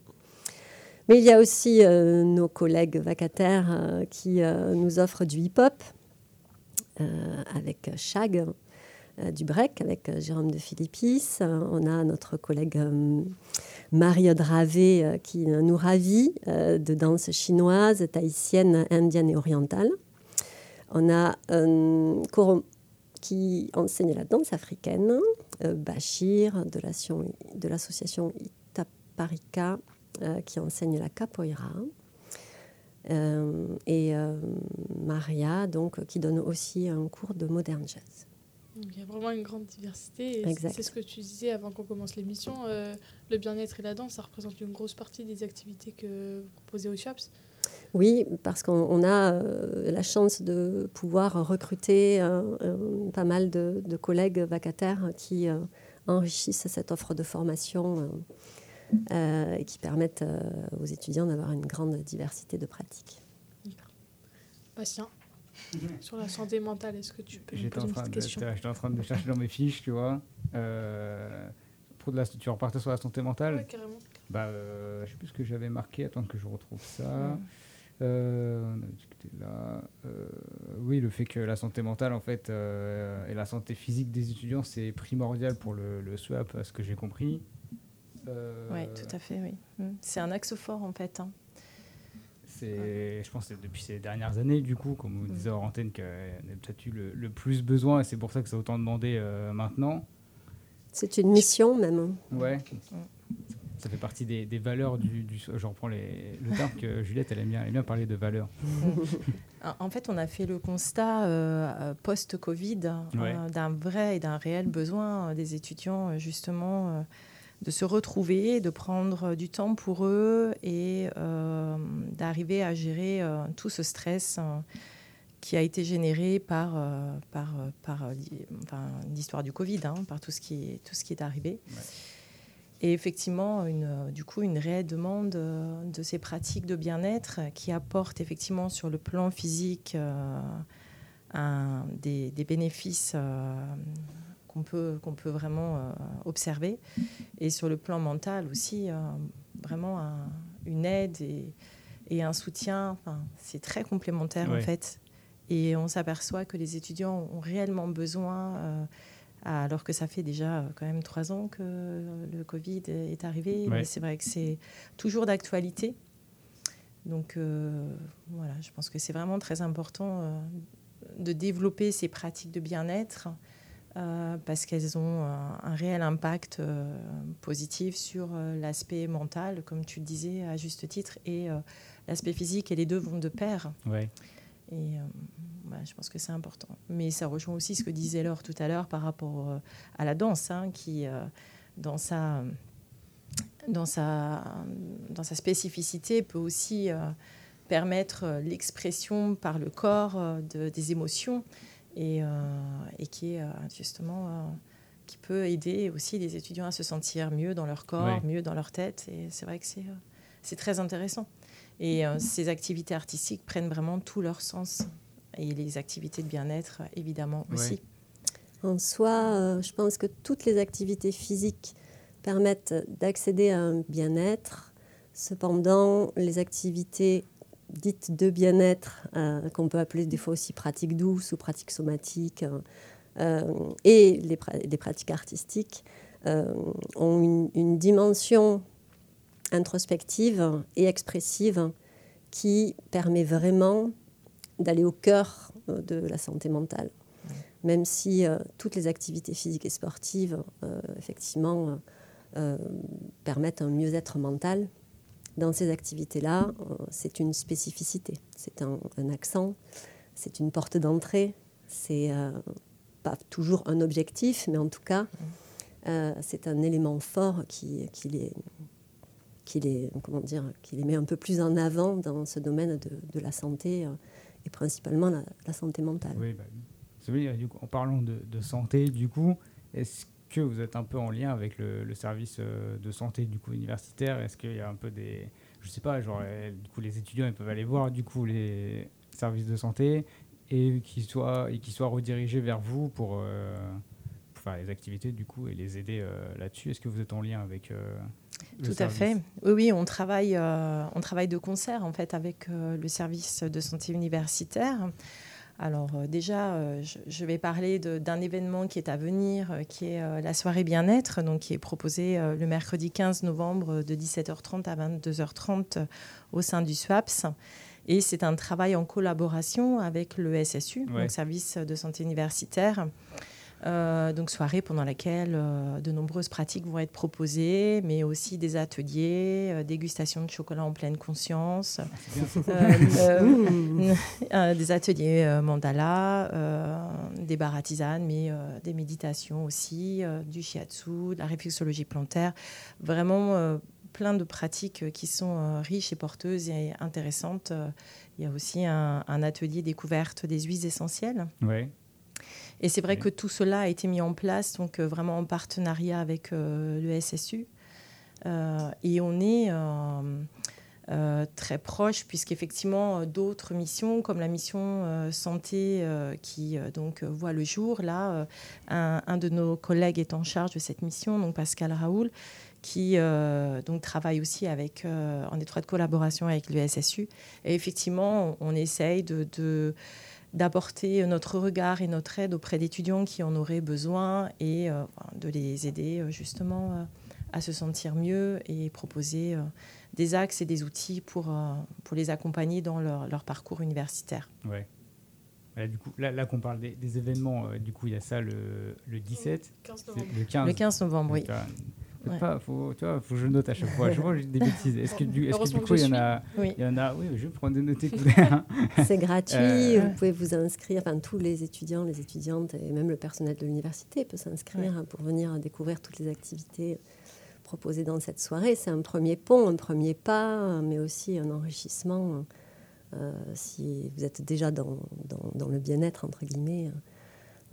Speaker 9: Mais il y a aussi nos collègues vacataires qui nous offrent du hip-hop avec Shag, du break avec Jérôme de Philippis. on a notre collègue Marie Dravé qui nous ravit de danse chinoise, tahitienne, indienne et orientale. On a coron qui enseigne la danse africaine, Bachir de l'association Itaparika qui enseigne la capoeira. Euh, et euh, Maria, donc, qui donne aussi un cours de modern jazz.
Speaker 7: Il y a vraiment une grande diversité. C'est ce que tu disais avant qu'on commence l'émission. Euh, le bien-être et la danse, ça représente une grosse partie des activités que vous proposez au CHOPS.
Speaker 9: Oui, parce qu'on a euh, la chance de pouvoir recruter euh, euh, pas mal de, de, collègues vacataires qui euh, enrichissent cette offre de formation et qui permettent aux étudiants d'avoir une grande diversité de pratiques.
Speaker 7: Patient. Sur la santé mentale, est-ce que tu peux me poser
Speaker 5: en
Speaker 7: une
Speaker 5: train
Speaker 7: petite
Speaker 5: de,
Speaker 7: question?
Speaker 5: J'étais en train de chercher dans mes fiches, tu vois. Euh, pour de la, tu repartais sur la santé mentale?
Speaker 7: Ouais, carrément.
Speaker 5: Bah, euh, je sais plus ce que j'avais marqué. Attends que je retrouve ça. Euh, on a discuté là. Euh, oui, le fait que la santé mentale, en fait, euh, et la santé physique des étudiants, c'est primordial pour le, le SWAP, à ce que j'ai compris.
Speaker 8: Oui, tout à fait, oui. Mm. C'est un axe fort, en fait. Hein.
Speaker 5: C'est, je pense que c'est depuis ces dernières années, du coup, comme vous disait hors antenne, qu'on a peut-être eu le, le, plus besoin, et c'est pour ça que c'est autant demandé euh, maintenant.
Speaker 9: C'est une mission, même.
Speaker 5: Ouais. Ça fait partie des, des valeurs du, du, Je reprends les, le terme que Juliette, elle aime bien, elle aime bien parler de valeurs.
Speaker 8: en fait, on a fait le constat euh, post-Covid
Speaker 5: Ouais.
Speaker 8: euh, d'un vrai et d'un réel besoin des étudiants, justement, euh, de se retrouver, de prendre du temps pour eux et euh, d'arriver à gérer euh, tout ce stress euh, qui a été généré par, euh, par, euh, par euh, enfin, l'histoire du Covid, hein, par tout ce qui est, tout ce qui est arrivé.
Speaker 5: Ouais.
Speaker 8: Et effectivement, une, euh, du coup, une réelle demande euh, de ces pratiques de bien-être qui apportent effectivement sur le plan physique euh, un- des, des bénéfices euh, qu'on peut, qu'on peut vraiment euh, observer. Et sur le plan mental aussi, euh, vraiment un- une aide et, et un soutien. Enfin, c'est très complémentaire en fait. Et on s'aperçoit que les étudiants ont réellement besoin euh, alors que ça fait déjà quand même trois ans que le Covid est arrivé. Mais c'est vrai que c'est toujours d'actualité. Donc voilà, je pense que c'est vraiment très important de développer ces pratiques de bien-être euh, parce qu'elles ont un, un réel impact euh, positif sur euh, l'aspect mental, comme tu le disais à juste titre, et euh, l'aspect physique, et les deux vont de pair.
Speaker 5: Ouais.
Speaker 8: Et euh, voilà, je pense que c'est important. Mais ça rejoint aussi ce que disait Laure tout à l'heure par rapport euh, à la danse, hein, qui, euh, dans, sa, dans, sa, dans sa spécificité, peut aussi euh, permettre euh, l'expression par le corps euh, de- des émotions et, euh, et qui est euh, justement euh, qui peut aider aussi les étudiants à se sentir mieux dans leur corps, mieux dans leur tête. Et c'est vrai que c'est euh, c'est très intéressant. Et euh, ces activités artistiques prennent vraiment tout leur sens. Et les activités de bien-être, évidemment, aussi.
Speaker 9: En soi, euh, je pense que toutes les activités physiques permettent d'accéder à un bien-être. Cependant, les activités dites de bien-être, euh, qu'on peut appeler des fois aussi pratiques douces ou pratiques somatiques, euh, euh, et les, les pratiques artistiques, euh, ont une, une dimension introspective et expressive qui permet vraiment d'aller au cœur de la santé mentale. Même si euh, toutes les activités physiques et sportives, euh, effectivement, euh, permettent un mieux-être mental, dans ces activités-là, euh, c'est une spécificité, c'est un, accent, c'est une porte d'entrée, c'est euh, pas toujours un objectif, mais en tout cas, euh, c'est un élément fort qui, qui, les, qui, les, comment dire, qui les met un peu plus en avant dans ce domaine de, de la santé et principalement la, santé mentale.
Speaker 5: Oui, bah, en parlant de, de santé, du coup, est-ce que vous êtes un peu en lien avec le, le service euh, de santé du coup universitaire? Est-ce qu'il y a un peu des, je sais pas, genre euh, du coup les étudiants ils peuvent aller voir du coup les services de santé et qu'ils soient et qu'ils soient redirigés vers vous pour, euh, pour faire les activités du coup et les aider euh, là-dessus? Est-ce que vous êtes en lien avec euh, le
Speaker 8: Tout à fait. Oui, oui, on travaille, on travaille de concert en fait avec le service de santé universitaire. Alors euh, déjà, euh, je, vais parler d'un événement qui est à venir, euh, qui est la soirée bien-être, donc qui est proposée le mercredi 15 novembre de 17h30 à 22h30 euh, au sein du SWAPS. Et c'est un travail en collaboration avec le SSU,
Speaker 5: Ouais.
Speaker 8: donc service de santé universitaire. Euh, donc soirée pendant laquelle euh, de nombreuses pratiques vont être proposées, mais aussi des ateliers, euh, dégustation de chocolat en pleine conscience, euh, euh, euh, des ateliers euh, mandala, euh, des bars à tisane, mais euh, des méditations aussi, euh, du shiatsu, de la réflexologie plantaire, vraiment euh, plein de pratiques qui sont euh, riches et porteuses et intéressantes. Il y a aussi un, un atelier découverte des huiles essentielles.
Speaker 5: Ouais.
Speaker 8: Et c'est vrai que tout cela a été mis en place, donc euh, vraiment en partenariat avec euh, le SSU. Euh, et on est euh, très proche, puisqu'effectivement, d'autres missions, comme la mission santé qui donc, voit le jour, là, un, un de nos collègues est en charge de cette mission, donc Pascal Raoul, qui euh, donc travaille aussi avec, euh, en étroite collaboration avec le SSU. Et effectivement, on, on essaye de- de d'apporter notre regard et notre aide auprès d'étudiants qui en auraient besoin et euh, de les aider euh, justement euh, à se sentir mieux et proposer euh, des axes et des outils pour, euh, pour les accompagner dans leur, leur parcours universitaire.
Speaker 5: Ouais. Là, du coup, là, là qu'on parle des, des événements, euh, du coup, il y a ça le, le 17,
Speaker 7: 15
Speaker 5: c'est
Speaker 7: novembre.
Speaker 5: le 15.
Speaker 8: Le 15 novembre, oui.
Speaker 5: Donc, euh,
Speaker 8: Ouais.
Speaker 5: pas, faut, tu vois, faut que je note à chaque fois. Chaque fois, j'ai des bêtises. Est-ce que du, est-ce que du
Speaker 7: que
Speaker 5: coup, il
Speaker 7: je
Speaker 5: y en a,
Speaker 8: Oui.
Speaker 5: il y en a, oui, je vais prendre des notes.
Speaker 9: C'est gratuit,
Speaker 5: Euh,
Speaker 9: vous pouvez vous inscrire, enfin tous les étudiants, les étudiantes et même le personnel de l'université peut s'inscrire pour venir découvrir toutes les activités proposées dans cette soirée. C'est un premier pont, un premier pas, mais aussi un enrichissement. euh, si vous êtes déjà dans, dans- dans le bien-être, entre guillemets,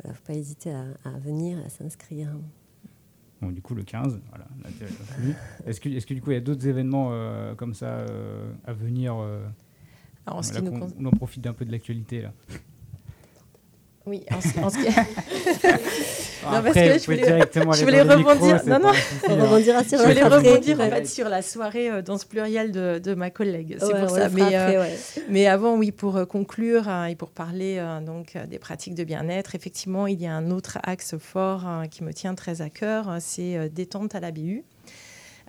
Speaker 9: il ne faut pas hésiter à, à venir, à s'inscrire.
Speaker 5: Bon, du coup, le 15, voilà. Est-ce que, est-ce que du coup, il y a d'autres événements euh, comme ça euh, à venir euh,
Speaker 8: Alors, en ce
Speaker 5: là
Speaker 8: qui nous
Speaker 5: qu'on-
Speaker 8: con-
Speaker 5: On en profite d'un peu de l'actualité là?
Speaker 8: Oui, en, ce- en ce qui- Non, parce
Speaker 5: Après,
Speaker 8: que je voulais,
Speaker 5: directement
Speaker 8: je
Speaker 5: aller
Speaker 8: voulais
Speaker 5: dans le micro,
Speaker 8: rebondir. non, non,
Speaker 9: On
Speaker 5: hein.
Speaker 9: rebondira sur
Speaker 8: je voulais rebondir en fait sur la soirée euh, dans ce pluriel de, de ma collègue. C'est
Speaker 9: Ouais,
Speaker 8: pour ça. Mais, euh,
Speaker 9: après, ouais.
Speaker 8: mais avant, oui, pour euh, conclure euh, et pour parler euh, donc euh, des pratiques de bien-être, effectivement, il y a un autre axe fort euh, qui me tient très à cœur, euh, c'est euh, détente à la BU.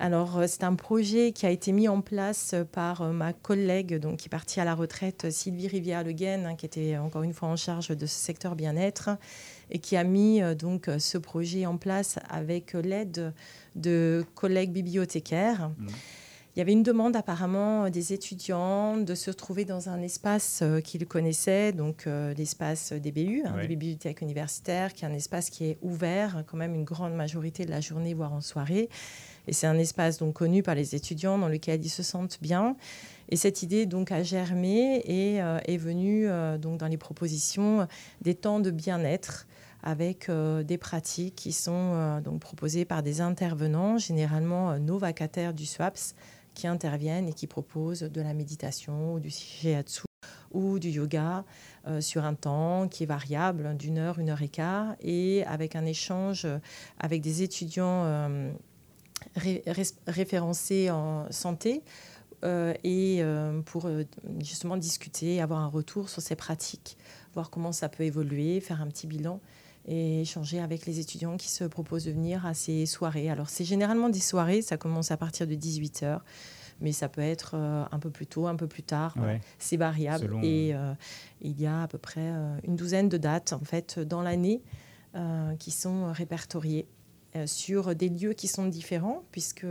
Speaker 8: Alors, euh, c'est un projet qui a été mis en place euh, par euh, ma collègue donc, qui est partie à la retraite, euh, Sylvie Rivière-Le Guen, hein, qui était encore une fois en charge de ce secteur bien-être et qui a mis euh, donc euh, ce projet en place avec euh, l'aide de collègues bibliothécaires. Il y avait une demande apparemment des étudiants de se retrouver dans un espace qu'ils connaissaient, donc l'espace des BU, hein,
Speaker 5: Ouais.
Speaker 8: des bibliothèques universitaires, qui est un espace qui est ouvert quand même une grande majorité de la journée, voire en soirée. Et c'est un espace donc connu par les étudiants dans lequel ils se sentent bien. Et cette idée donc a germé et euh, est venue euh, donc dans les propositions des temps de bien-être avec euh, des pratiques qui sont euh, donc proposées par des intervenants, généralement euh, nos vacataires du SWAPS, qui interviennent et qui proposent de la méditation ou du shiatsu ou du yoga euh, sur un temps qui est variable d'une heure, une heure et quart, et avec un échange avec des étudiants ré- ré- référencés en santé et pour justement discuter, avoir un retour sur ces pratiques, voir comment ça peut évoluer, faire un petit bilan et échanger avec les étudiants qui se proposent de venir à ces soirées. Alors c'est généralement des soirées, ça commence à partir de 18h, mais ça peut être euh, un peu plus tôt, un peu plus tard. Voilà.
Speaker 5: Ouais.
Speaker 8: C'est variable
Speaker 5: Selon,
Speaker 8: et euh, il y a à peu près euh, une douzaine de dates en fait dans l'année euh, qui sont répertoriées euh, sur des lieux qui sont différents, puisque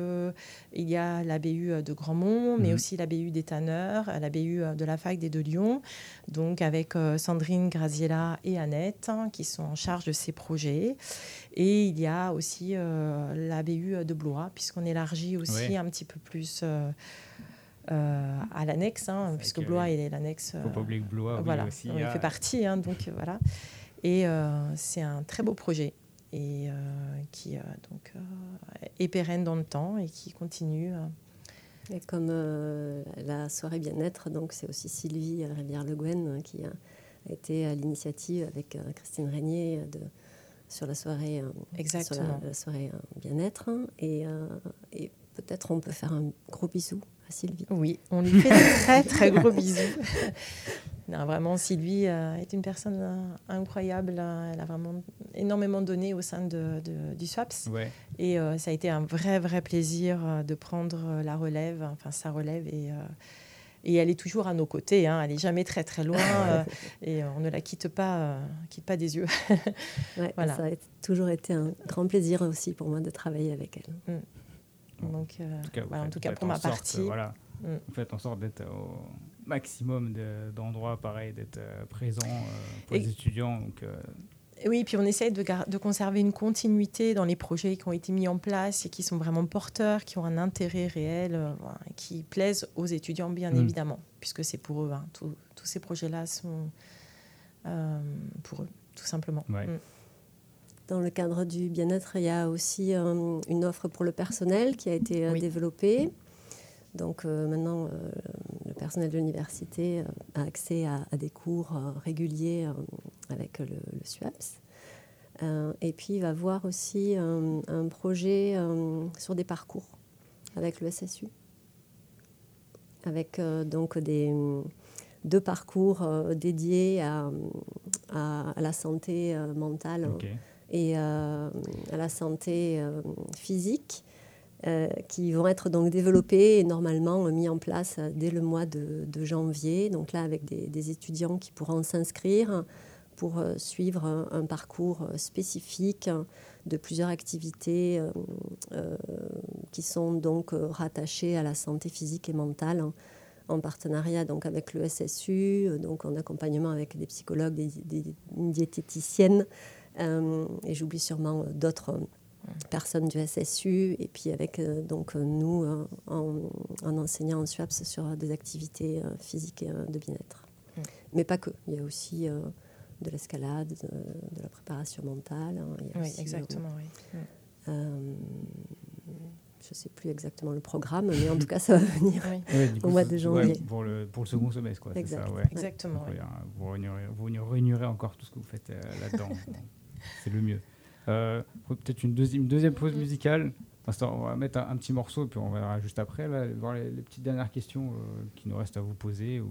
Speaker 8: il y a la BU de Grandmont, mais
Speaker 5: Mhm.
Speaker 8: aussi la BU des Tanneurs, la BU de la Fac des Deux Lyons, donc avec euh, Sandrine Graziella et Annette, hein, qui sont en charge de ces projets. Et il y a aussi euh, la BU de Blois, puisqu'on élargit aussi un petit peu plus euh, euh, à l'annexe, hein, puisque
Speaker 5: que
Speaker 8: Blois est l'annexe.
Speaker 5: Oublier que Blois, oui,
Speaker 8: voilà,
Speaker 5: aussi,
Speaker 8: il fait partie, hein, donc euh, voilà. Et euh, c'est un très beau projet et euh, qui euh, donc euh, est pérenne dans le temps et qui continue.
Speaker 9: Et comme la soirée bien-être, donc c'est aussi Sylvie Rivière-Le Guen euh, qui a été à l'initiative avec Christine Régnier de, sur la soirée,
Speaker 8: Exactement.
Speaker 9: sur la, la soirée bien-être. Et, euh, et peut-être on peut faire un gros bisou à Sylvie.
Speaker 8: Oui, on lui fait de très très gros bisous. Non, vraiment, Sylvie euh, est une personne euh, incroyable. euh, Elle a vraiment énormément donné au sein de, de- du SWAPS.
Speaker 5: Ouais.
Speaker 8: Et euh, ça a été un vrai, vrai plaisir de prendre la relève, enfin sa relève. Et, euh, et elle est toujours à nos côtés. hein. Elle n'est jamais très, très loin. euh, et on ne la quitte pas, euh, quitte pas des yeux.
Speaker 9: Ouais,
Speaker 8: Voilà.
Speaker 9: Ça a toujours été un grand plaisir aussi pour moi de travailler avec elle.
Speaker 8: Donc, euh,
Speaker 5: En tout cas,
Speaker 8: voilà, en tout pour ma
Speaker 5: sorte,
Speaker 8: partie.
Speaker 5: voilà,
Speaker 8: Mm.
Speaker 5: vous faites en sorte d'être au maximum de- d'endroits, pareil, d'être euh, présent euh, pour
Speaker 8: Et-
Speaker 5: les étudiants. Donc, euh,
Speaker 8: Oui, puis on essaye de, de conserver une continuité dans les projets qui ont été mis en place et qui sont vraiment porteurs, qui ont un intérêt réel, euh, qui plaisent aux étudiants, bien
Speaker 5: Mm.
Speaker 8: évidemment, puisque c'est pour eux. hein. Tous- tous ces projets-là sont euh, pour eux, tout simplement.
Speaker 5: Ouais.
Speaker 8: Mm.
Speaker 9: Dans le cadre du bien-être, il y a aussi euh, une offre pour le personnel qui a été euh,
Speaker 8: Oui.
Speaker 9: développée. Donc euh, maintenant, euh, le personnel de l'université euh, a accès à, à des cours réguliers avec le, le SUAPS. Et puis, il va voir aussi un projet sur des parcours avec le SSU, avec donc des, deux parcours dédiés à, à- à la santé mentale et à la santé physique, euh, qui vont être donc développés et normalement mis en place dès le mois de, janvier. Donc là, avec des, étudiants qui pourront s'inscrire pour euh, suivre un, parcours spécifique de plusieurs activités euh, qui sont donc rattachées à la santé physique et mentale hein, en partenariat donc avec le SSU, donc en accompagnement avec des psychologues, des, des- une diététicienne, euh, et j'oublie sûrement d'autres personnes du SSU, et puis avec euh, donc euh, nous euh, en, en enseignant en SUAPS sur euh, des activités euh, physiques et euh, de bien-être.
Speaker 8: Mm.
Speaker 9: Mais pas que, il y a aussi euh, de l'escalade, de, de la préparation mentale. hein, il y a
Speaker 8: Oui,
Speaker 9: aussi, euh,
Speaker 8: exactement. oui. Mm.
Speaker 9: euh, je ne sais plus exactement le programme, mais en tout cas, ça va venir
Speaker 8: Oui.
Speaker 9: Au
Speaker 5: coup,
Speaker 9: mois de
Speaker 5: ouais,
Speaker 9: janvier.
Speaker 5: pour, le, pour le second semestre, quoi. c'est
Speaker 9: Exact.
Speaker 5: ça, ouais.
Speaker 8: Exactement.
Speaker 5: Donc,
Speaker 8: oui.
Speaker 5: ouais, vous, réunirez, vous réunirez encore tout ce que vous faites euh, là-dedans. c'est le mieux. Euh, Peut-être une deuxième, une deuxième pause musicale. L'instant, on va mettre un, un petit morceau et puis on verra juste après. Là, voir les, les petites dernières questions euh, qui nous restent à vous poser ou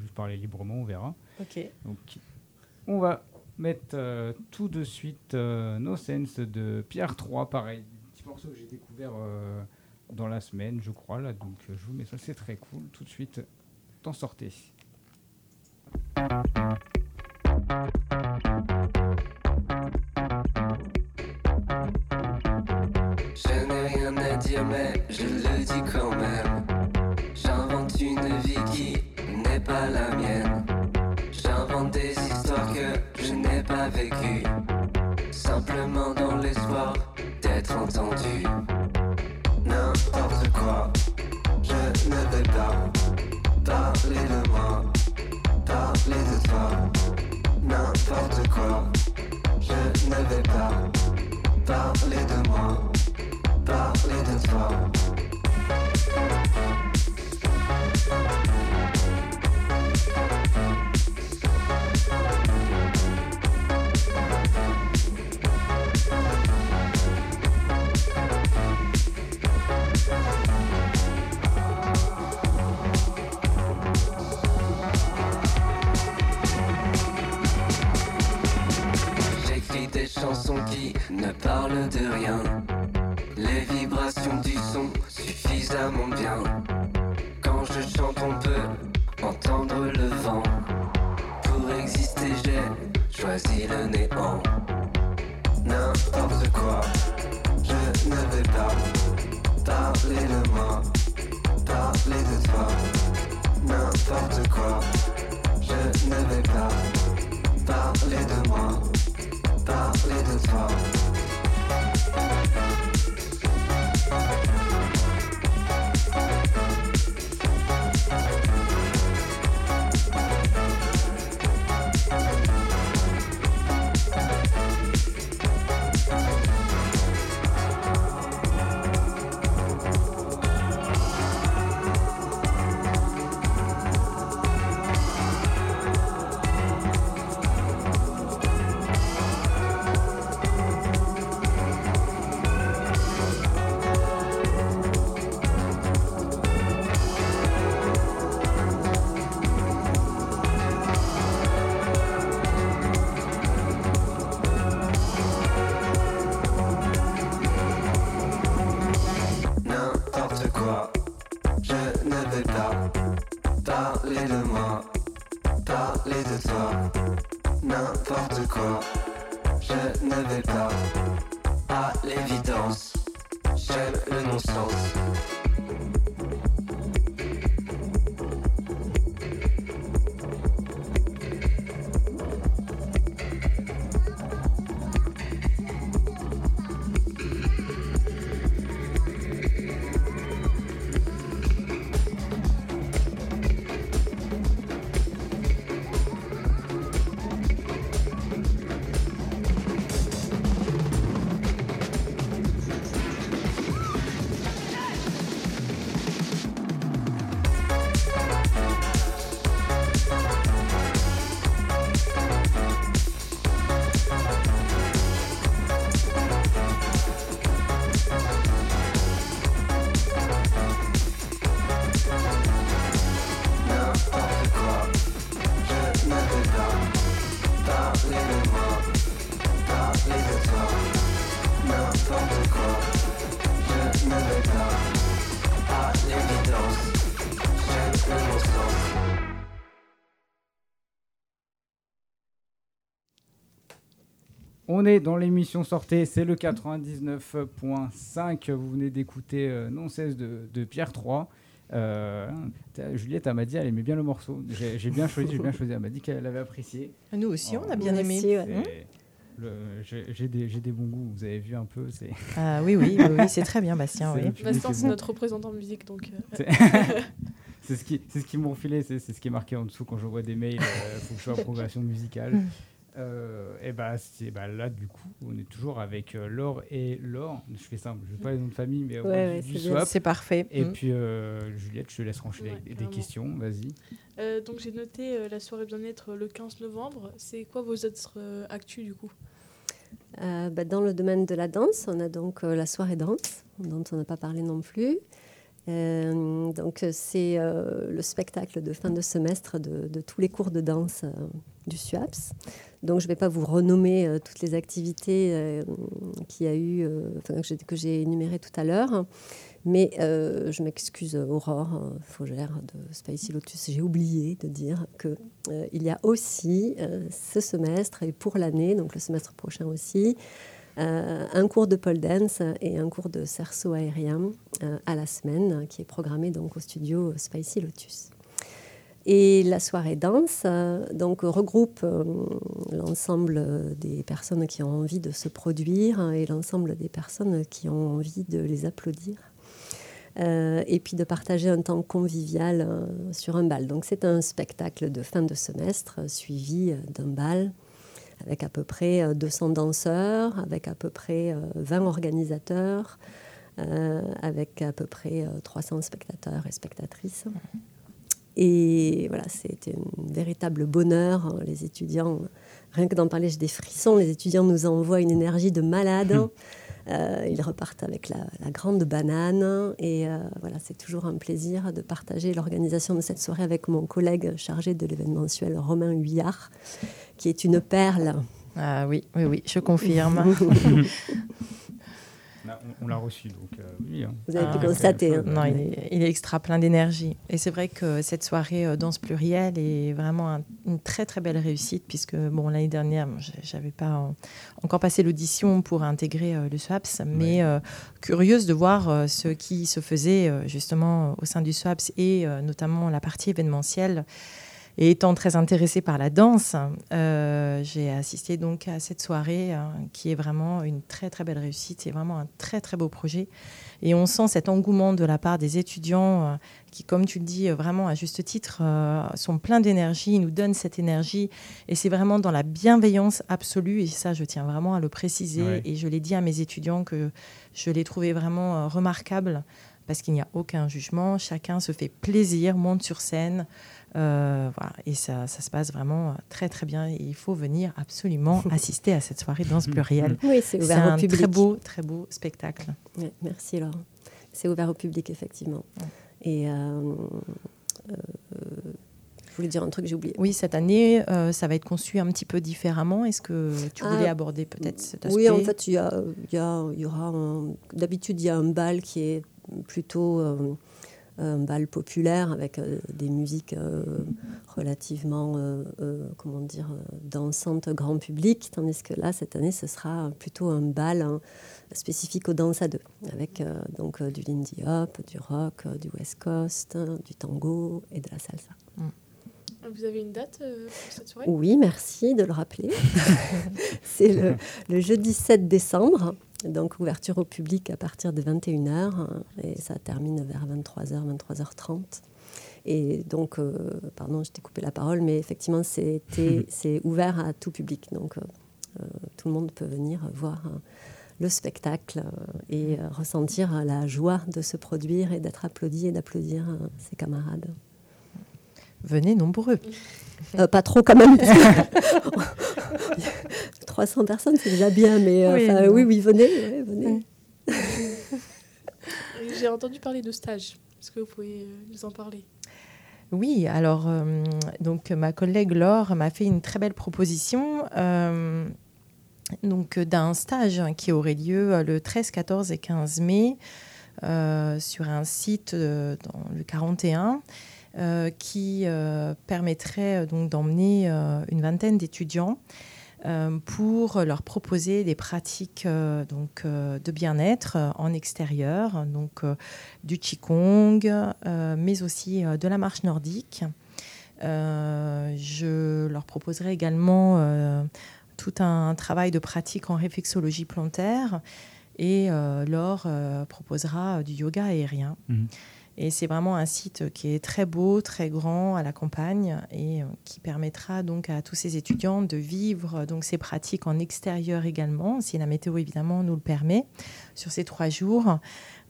Speaker 5: juste parler librement, on verra.
Speaker 8: Ok.
Speaker 5: Donc, on va mettre euh, tout de suite euh, No Sense de Pierre 3, pareil. Petit morceau que j'ai découvert euh, dans la semaine, je crois. Là, donc, je vous mets ça, c'est très cool. Tout de suite, t'en sortez.
Speaker 11: Mais je le dis quand même. J'invente une vie qui n'est pas la mienne. J'invente des histoires que je n'ai pas vécues. Simplement dans l'espoir d'être entendu. N'importe quoi Je ne vais pas parler de moi Parler de toi. N'importe quoi Je ne vais pas parler de moi J'écris des chansons qui ne parlent de rien. Les vibrations du son mon bien. Quand je chante, on peut entendre le vent. Pour exister, j'ai choisi le néant. N'importe quoi, je ne vais pas parler de moi, parler de toi. N'importe quoi, je ne vais pas parler de moi, parler de toi.
Speaker 5: On est dans l'émission Sortez, c'est le 99.5. Vous venez d'écouter euh, Non cesse de, de Pierre 3. Euh, Juliette, elle m'a dit, elle aimait bien le morceau. J'ai bien choisi, j'ai bien choisi. Elle m'a dit qu'elle avait apprécié.
Speaker 8: Nous aussi, on a bien
Speaker 9: Nous
Speaker 8: aimé.
Speaker 9: ouais.
Speaker 5: J'ai des, bons goûts, vous avez vu un peu.
Speaker 8: Ah oui, oui, oui, oui, c'est très bien, Bastien. Oui.
Speaker 7: Bastien,
Speaker 5: est
Speaker 7: c'est
Speaker 5: bon.
Speaker 7: notre représentant musique, donc. euh,
Speaker 5: C'est- ce qui, c'est ce qui m'ont filé, c'est c'est ce qui est marqué en dessous quand je vois des mails. Il faut que je sois en progression musicale. Euh, et bah, c'est bah, là du coup on est toujours avec euh, Laure et Laure. Je fais simple, je vais pas les noms de famille, mais
Speaker 8: Ouais, ouais,
Speaker 5: du
Speaker 8: c'est parfait.
Speaker 5: Et
Speaker 8: Mm.
Speaker 5: puis euh, Juliette, je te laisse
Speaker 7: Ouais,
Speaker 5: avec des questions. Vas-y.
Speaker 7: Euh, donc j'ai noté euh, la soirée bien-être le 15 novembre. C'est quoi vos autres euh, actus du coup?
Speaker 9: Euh, bah, dans le domaine de la danse, on a donc euh, la soirée danse, dont on n'a pas parlé non plus. Euh, donc, c'est euh, le spectacle de fin de semestre de, tous les cours de danse euh, du SUAPS. Donc, je ne vais pas vous renommer toutes les activités qu'il y a eu, que j'ai- énumérées tout à l'heure. Mais je m'excuse, Aurore Faugère de Spicy Lotus, j'ai oublié de dire qu'il il y a aussi ce semestre et pour l'année, donc le semestre prochain aussi, euh, un cours de pole dance et un cours de cerceau aérien euh, à la semaine qui est programmé donc au studio Spicy Lotus. Et la soirée danse euh, donc regroupe l'ensemble des personnes qui ont envie de se produire et l'ensemble des personnes qui ont envie de les applaudir. Et puis de partager un temps convivial sur un bal. Donc c'est un spectacle de fin de semestre suivi d'un bal avec à peu près euh, 200 danseurs, avec à peu près euh, 20 organisateurs, euh, avec à peu près euh, 300 spectateurs et spectatrices. Et voilà, c'était un véritable bonheur. Les étudiants, rien que d'en parler, j'ai des frissons. Les étudiants nous envoient une énergie de malade. Euh, ils repartent avec la, la grande banane. Et euh, voilà, c'est toujours un plaisir de partager l'organisation de cette soirée avec mon collègue chargé de l'événementiel, Romain Huillard, qui est une perle.
Speaker 8: Ah oui, oui, oui, je confirme.
Speaker 5: On on l'a reçu, donc euh, oui. hein.
Speaker 9: Vous avez pu
Speaker 8: Ah,
Speaker 9: constater. hein.
Speaker 8: Non, il est, il est extra plein d'énergie. Et c'est vrai que cette soirée euh, danse plurielle est vraiment un- une très très belle réussite puisque bon l'année dernière, j'avais pas encore passé l'audition pour intégrer euh, le SWAPS, mais euh, curieuse de voir euh, ce qui se faisait euh, justement au sein du SWAPS et euh, notamment la partie événementielle. Et étant très intéressée par la danse, euh, j'ai assisté donc à cette soirée hein, qui est vraiment une très très belle réussite. C'est vraiment un très très beau projet. Et on sent cet engouement de la part des étudiants euh, qui, comme tu le dis, euh, vraiment à juste titre, euh, sont pleins d'énergie, nous donnent cette énergie. Et c'est vraiment dans la bienveillance absolue. Et ça, je tiens vraiment à le préciser.
Speaker 5: Ouais.
Speaker 8: Et je l'ai dit à mes étudiants que je l'ai trouvé vraiment euh, remarquable parce qu'il n'y a aucun jugement. Chacun se fait plaisir, monte sur scène. Euh, voilà. Et ça, ça se passe vraiment euh, très très bien. Et il faut venir absolument assister à cette soirée danse plurielle.
Speaker 9: Oui, c'est ouvert au
Speaker 8: un
Speaker 9: public.
Speaker 8: très beau, très beau spectacle.
Speaker 9: Merci Laure. C'est ouvert au public, effectivement. Et euh, euh, je voulais dire un truc, j'ai oublié.
Speaker 8: Oui, cette année, ça va être conçu un petit peu différemment. Est-ce que tu voulais
Speaker 9: Ah,
Speaker 8: aborder peut-être cet aspect
Speaker 9: Oui, en fait, il y, a, il y, a- il y aura un- d'habitude il y a un bal qui est plutôt un bal populaire avec euh, des musiques euh, relativement, euh, euh, comment dire, euh, dansantes grand public, tandis que là cette année ce sera plutôt un bal hein, spécifique aux danses à deux, avec euh, donc euh, du Lindy Hop, du rock, euh, du West Coast, euh, du tango et de la salsa.
Speaker 7: Vous avez une date euh, pour cette soirée?
Speaker 9: Oui, merci de le rappeler. c'est le, le jeudi 7 décembre, donc ouverture au public à partir de 21h hein, et ça termine vers 23h, 23h30. Et donc, euh, pardon, je t'ai coupé la parole, mais effectivement, c'est ouvert à tout public. Donc, euh, euh, tout le monde peut venir voir euh, le spectacle et ressentir la joie de se produire et d'être applaudi et d'applaudir euh, ses camarades.
Speaker 8: Venez nombreux.
Speaker 9: Euh, pas trop quand même. parce que 300 personnes, c'est déjà bien, mais euh,
Speaker 8: Oui,
Speaker 9: oui, oui, venez, ouais, venez.
Speaker 7: Et J'ai entendu parler de stage. Est-ce que vous pouvez euh, nous en parler?
Speaker 8: Oui, alors, euh, donc ma collègue Laure m'a fait une très belle proposition euh, donc, d'un stage qui aurait lieu le 13, 14 et 15 mai euh, sur un site euh, dans le 41 euh, qui euh, permettrait euh, donc d'emmener euh, une vingtaine d'étudiants euh, pour leur proposer des pratiques euh, donc, euh, de bien-être euh, en extérieur, donc euh, du Qigong, euh, mais aussi euh, de la marche nordique. Euh, je leur proposerai également euh, tout un travail de pratique en réflexologie plantaire et euh, euh, proposera du yoga aérien.
Speaker 5: Mhm.
Speaker 8: Et c'est vraiment un site qui est très beau, très grand à la campagne et euh, qui permettra donc à tous ces étudiants de vivre donc ces pratiques en extérieur également, si la météo évidemment nous le permet, sur ces trois jours,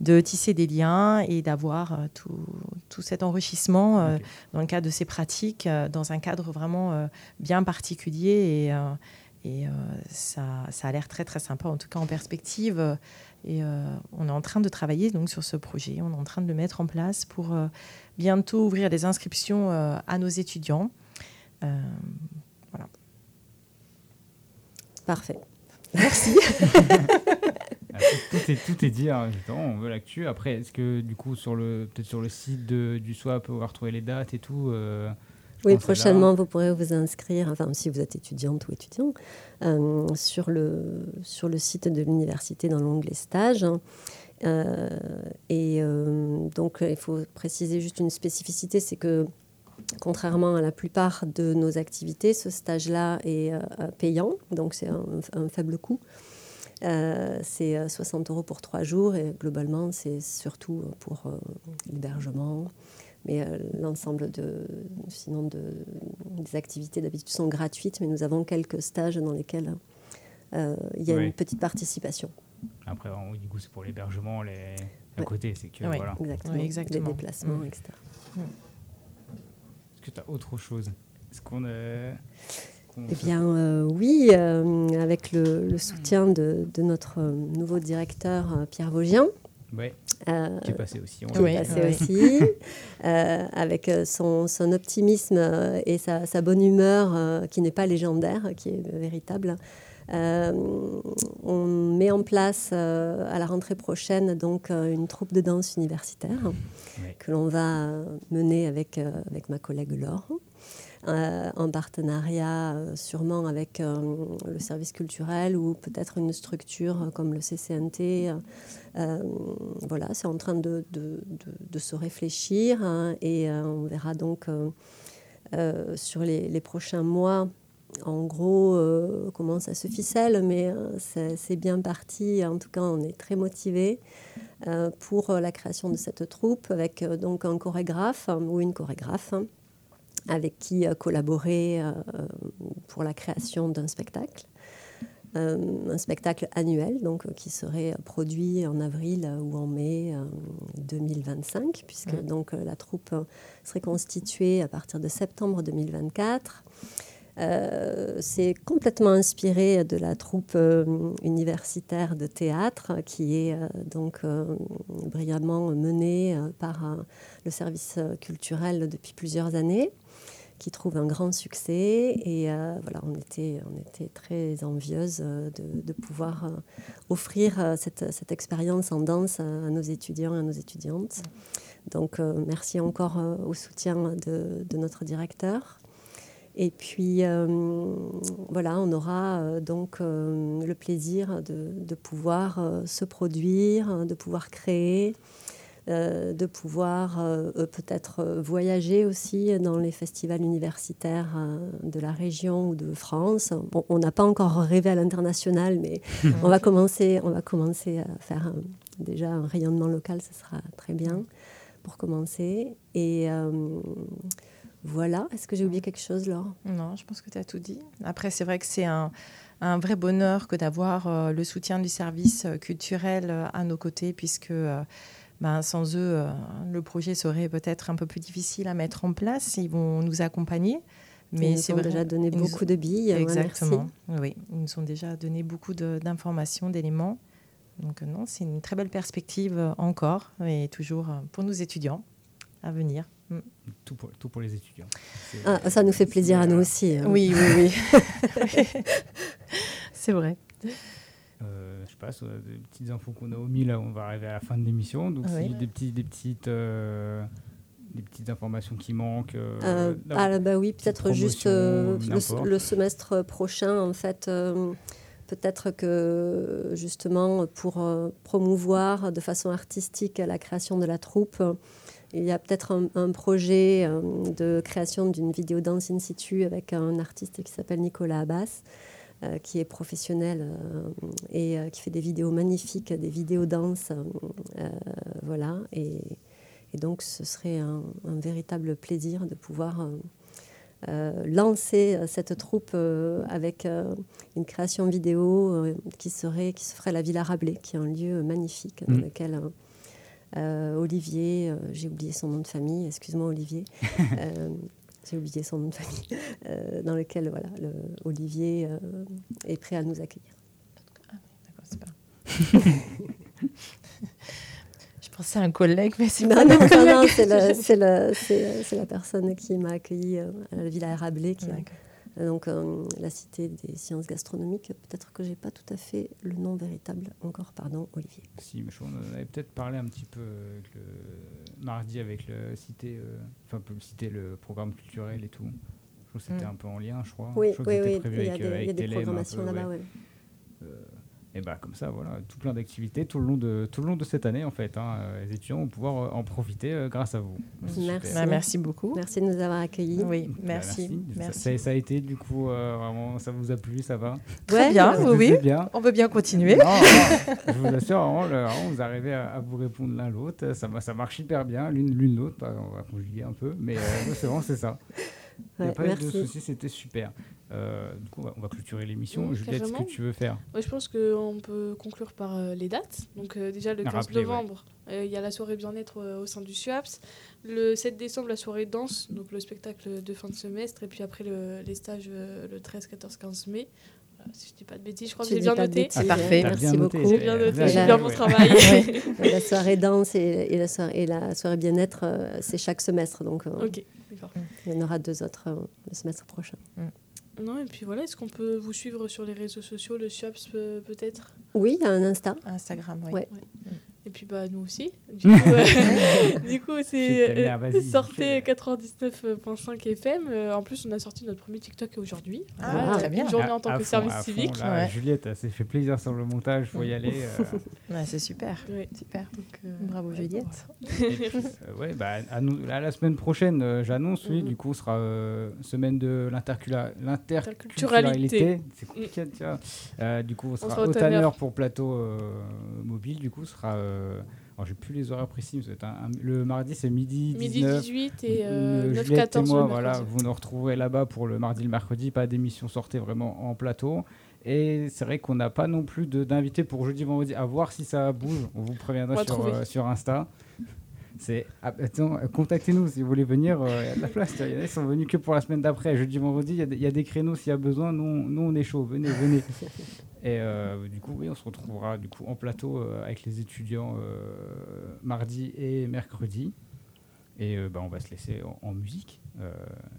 Speaker 8: de tisser des liens et d'avoir euh, tout, tout, cet enrichissement euh, dans le cadre de ces pratiques, dans un cadre vraiment bien particulier et et ça, ça, a l'air très très sympa, en tout cas en perspective. Et euh, on est en train de travailler donc sur ce projet. On est en train de le mettre en place pour euh, bientôt ouvrir les inscriptions euh, à nos étudiants. voilà.
Speaker 9: Parfait.
Speaker 8: Merci.
Speaker 5: Ah, tout, est, tout est dit, hein, on veut l'actu. Après, est-ce que du coup, sur le, peut-être sur le site de, du SWAP, on va retrouver les dates et tout
Speaker 9: oui, prochainement, vous pourrez vous inscrire, enfin, si vous êtes étudiante ou étudiant, euh, sur, le, sur le site de l'université dans l'onglet stage. Euh, et euh, donc, il faut préciser juste une spécificité, c'est que contrairement à la plupart de nos activités, ce stage-là est payant, donc c'est un, un, faible coût. c'est 60 euros pour trois jours et globalement, c'est surtout pour l'hébergement, mais euh, l'ensemble de, sinon de, des activités d'habitude sont gratuites, mais nous avons quelques stages dans lesquels euh, il y a une petite participation.
Speaker 5: Après, du coup, c'est pour l'hébergement, les... à côté, c'est que voilà.
Speaker 9: Exactement.
Speaker 8: exactement.
Speaker 9: Les déplacements, mmh. etc.
Speaker 5: Mmh. Est-ce que tu as autre chose? Est-ce qu'on
Speaker 9: est... Eh bien, euh, oui, avec le, le soutien de, de, notre nouveau directeur Pierre Vaugien,
Speaker 5: oui. Euh, qui est passé aussi.
Speaker 9: Qui est passé aussi, euh, avec euh, son, son, optimisme et sa, sa bonne humeur, qui n'est pas légendaire, qui est véritable. on met en place à la rentrée prochaine donc une troupe de danse universitaire que l'on va mener avec, avec ma collègue Laure. Euh, en partenariat euh, sûrement avec euh, le service culturel ou peut-être une structure comme le CCNT. voilà, c'est en train de, se réfléchir hein, et on verra donc sur les, prochains mois en gros comment ça se ficelle, mais c'est bien parti. En tout cas, on est très motivé pour la création de cette troupe avec donc un chorégraphe ou une chorégraphe avec qui euh, collaborer euh, pour la création d'un spectacle. Euh, un spectacle annuel donc, qui serait produit en avril ou en mai 2025, puisque donc, la troupe serait constituée à partir de septembre 2024. c'est complètement inspiré de la troupe universitaire de théâtre qui est donc brillamment menée par le service culturel depuis plusieurs années qui trouve un grand succès. Et euh, voilà, on était, on était très envieuses euh, de, pouvoir euh, offrir cette, cette, expérience en danse à, nos étudiants et à nos étudiantes. Donc, merci encore au soutien de, de, notre directeur. Et puis, voilà, on aura donc le plaisir de, de pouvoir se produire, de pouvoir créer. Euh, de pouvoir euh, euh, peut-être voyager aussi dans les festivals universitaires de la région ou de France. on n'a pas encore rêvé à l'international, mais on, va commencer, on va commencer à faire déjà un rayonnement local, ce sera très bien pour commencer. Et voilà, est-ce que j'ai oublié quelque chose, Laure?
Speaker 8: Non, je pense que tu as tout dit. Après, c'est vrai que c'est un, un, vrai bonheur que d'avoir le soutien du service culturel à nos côtés, puisque ben, sans eux, euh, le projet serait peut-être un peu plus difficile à mettre en place. Ils vont nous accompagner.
Speaker 9: Mais c'est déjà donné beaucoup de billes.
Speaker 8: Exactement. Oui, ils nous ont déjà donné beaucoup d'informations, d'éléments. Donc non, c'est une très belle perspective euh, encore et toujours euh, pour nos étudiants à venir.
Speaker 5: Mm. Tout pour, tout pour les étudiants.
Speaker 9: Ah, ça nous fait plaisir à nous aussi.
Speaker 8: Hein. Oui, oui, oui. c'est vrai.
Speaker 5: Euh, je sais pas, des petites infos qu'on a omis là, on va arriver à la fin de l'émission. Donc, des, petits, des, petites, euh, des petites informations qui manquent.
Speaker 9: Euh, ah, bah oui, peut-être juste le, le, semestre prochain, en fait. Peut-être que justement pour promouvoir de façon artistique la création de la troupe, il y a peut-être un, un, projet de création d'une vidéo danse in situ avec un artiste qui s'appelle Nicolas Abbas. Euh, qui est professionnel euh, et euh, qui fait des vidéos magnifiques, des vidéos danse. voilà. Et, Et donc, ce serait un, un véritable plaisir de pouvoir euh, lancer euh, cette troupe euh, avec une création vidéo qui, serait, qui se ferait à la Villa Rabelais, qui est un lieu magnifique dans
Speaker 5: Mm.
Speaker 9: lequel Olivier, j'ai oublié son nom de famille, excuse-moi Olivier, j'ai oublié son nom de famille, euh, dans lequel voilà, le, Olivier euh, est prêt à nous accueillir.
Speaker 8: D'accord, c'est pas. Je pensais à un collègue, mais c'est
Speaker 9: Non,
Speaker 8: pas
Speaker 9: non, non, non, c'est le- c'est le- c'est- c'est la personne qui m'a accueilli euh, à la Villa Rabelais, qui. Donc euh, la cité des sciences gastronomiques. Peut-être que j'ai pas tout à fait le nom véritable encore, pardon, Olivier.
Speaker 5: Si, mais je- on en avait peut-être parlé un petit peu euh, avec le mardi avec le cité, euh, enfin peut citer le programme culturel et tout. Je trouve que c'était
Speaker 9: Mm.
Speaker 5: un peu en lien, je crois.
Speaker 9: Oui,
Speaker 5: je crois que
Speaker 9: oui,
Speaker 5: c'était
Speaker 9: oui,
Speaker 5: prévu
Speaker 9: il y a
Speaker 5: avec,
Speaker 9: des-
Speaker 5: euh,
Speaker 9: y a des programmations là-bas,
Speaker 5: ouais.
Speaker 9: ouais.
Speaker 5: Et bah comme ça, voilà, tout plein d'activités tout le long de tout le long de cette année en fait. hein. Euh, les étudiants vont pouvoir euh, en profiter euh, grâce à vous.
Speaker 9: Merci.
Speaker 8: Bah, merci beaucoup.
Speaker 9: Merci de nous avoir accueillis.
Speaker 8: Oui,
Speaker 5: Bah,
Speaker 8: merci.
Speaker 5: Ça-
Speaker 8: merci.
Speaker 5: Ça, ça a été du coup euh, vraiment, ça vous a plu, ça va
Speaker 8: Très
Speaker 9: Ouais,
Speaker 8: bien,
Speaker 5: Ça
Speaker 8: oui,
Speaker 5: vous
Speaker 8: oui.
Speaker 5: bien
Speaker 8: On veut bien continuer.
Speaker 5: Non, non, je vous assure, vraiment, le- vraiment, vous arrivez à, à vous répondre l'un l'autre. Ça, ma- ça marche hyper bien, l'une l'une l'autre. Bah, On va conjuguer un peu, mais euh, c'est vraiment c'est ça. Il n'y a
Speaker 9: Ouais,
Speaker 5: pas eu de soucis, c'était super. Euh, du coup, on va, on va clôturer l'émission.
Speaker 7: Oui,
Speaker 5: Juliette, ce que tu veux faire
Speaker 7: Ouais, je pense qu'on peut conclure par euh, les dates. Donc euh, déjà le 15
Speaker 5: Rappelez, ouais.
Speaker 7: novembre, euh, il y a la soirée bien-être euh, au sein du SUAPS. Le 7 décembre, la soirée danse, donc le spectacle de fin de semestre. Et puis après le- les stages euh, le 13, 14, 15 mai. Voilà, si je dis pas de bêtises, je crois
Speaker 9: Tu
Speaker 7: que j'ai
Speaker 9: dis
Speaker 7: bien noté.
Speaker 8: Ah, parfait.
Speaker 9: Merci
Speaker 5: bien
Speaker 9: beaucoup.
Speaker 7: J'ai bien
Speaker 5: c'est-
Speaker 7: noté, j'ai bien mon
Speaker 5: ouais.
Speaker 7: travail.
Speaker 9: La soirée danse et, et la soirée, bien-être, c'est chaque semestre. Donc, euh, il y en aura deux autres euh, le semestre prochain.
Speaker 7: Non, et puis voilà, est-ce qu'on peut vous suivre sur les réseaux sociaux, le SUAPS euh, peut-être?
Speaker 9: Oui, il y a un Insta.
Speaker 8: Instagram, oui.
Speaker 9: Ouais.
Speaker 7: Et puis bah nous aussi. Du coup, euh, du coup, c'est euh, sortez
Speaker 5: fais.
Speaker 7: 99.5 FM. Euh, en plus, on a sorti notre premier TikTok aujourd'hui.
Speaker 8: Ah,
Speaker 7: Voilà,
Speaker 8: très bien.
Speaker 7: Une journée en tant
Speaker 5: à
Speaker 7: que
Speaker 5: fond,
Speaker 7: service
Speaker 5: fond,
Speaker 7: civique.
Speaker 5: là,
Speaker 8: Ouais.
Speaker 5: Juliette, elle s'est fait plaisir sur le montage, faut y aller. euh,
Speaker 8: Ouais, c'est super.
Speaker 7: Ouais.
Speaker 8: Super.
Speaker 7: Donc, euh,
Speaker 8: Bravo
Speaker 7: ouais,
Speaker 8: Juliette.
Speaker 5: Euh, ouais, bah, à nous, la semaine prochaine, euh, j'annonce, oui,
Speaker 7: Mhm.
Speaker 5: du coup, sera euh, semaine de l'interculturalité. C'est compliqué. Euh, du coup, on sera,
Speaker 7: sera au
Speaker 5: au
Speaker 7: Tanner.
Speaker 5: Pour plateau euh, mobile. Du coup, ce sera. Euh, alors, j'ai plus les horaires précis, mais un- un- le mardi, c'est midi,
Speaker 7: Midi
Speaker 5: 19.
Speaker 7: 18 et
Speaker 5: Euh,
Speaker 7: euh, 9
Speaker 5: Juliette
Speaker 7: 14
Speaker 5: et moi, voilà, vous nous retrouverez là-bas pour le mardi, le mercredi. Pas d'émission sortée vraiment en plateau. Et c'est vrai qu'on n'a pas non plus d'invités pour jeudi, vendredi. À voir si ça bouge. On vous préviendra sur, euh, sur Insta. C'est ah, euh, contactez-nous si vous voulez venir. euh, Il y a de la place. Il y en a qui sont venus que pour la semaine d'après. Jeudi, vendredi, il y a des- il y, a des créneaux s'il y a besoin. Nous, nous, on est chaud. Venez, venez. Et euh, du coup, oui, on se retrouvera du coup en plateau euh, avec les étudiants euh, mardi et mercredi. Et euh, bah, on va se laisser en, en musique. Euh,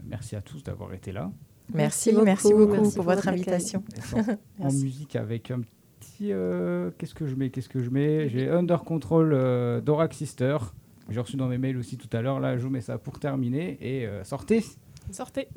Speaker 5: merci à tous d'avoir été là.
Speaker 8: Merci,
Speaker 9: Merci
Speaker 8: merci
Speaker 9: beaucoup. Merci
Speaker 8: pour
Speaker 9: pour
Speaker 8: votre invitation.
Speaker 5: en musique avec un petit. euh, Qu'est-ce que je mets Qu'est-ce que je mets? J'ai Under Control euh, d'Orax Sister. J'ai reçu dans mes mails aussi tout à l'heure. Là, je vous mets ça pour terminer. Et euh, sortez
Speaker 7: Sortez.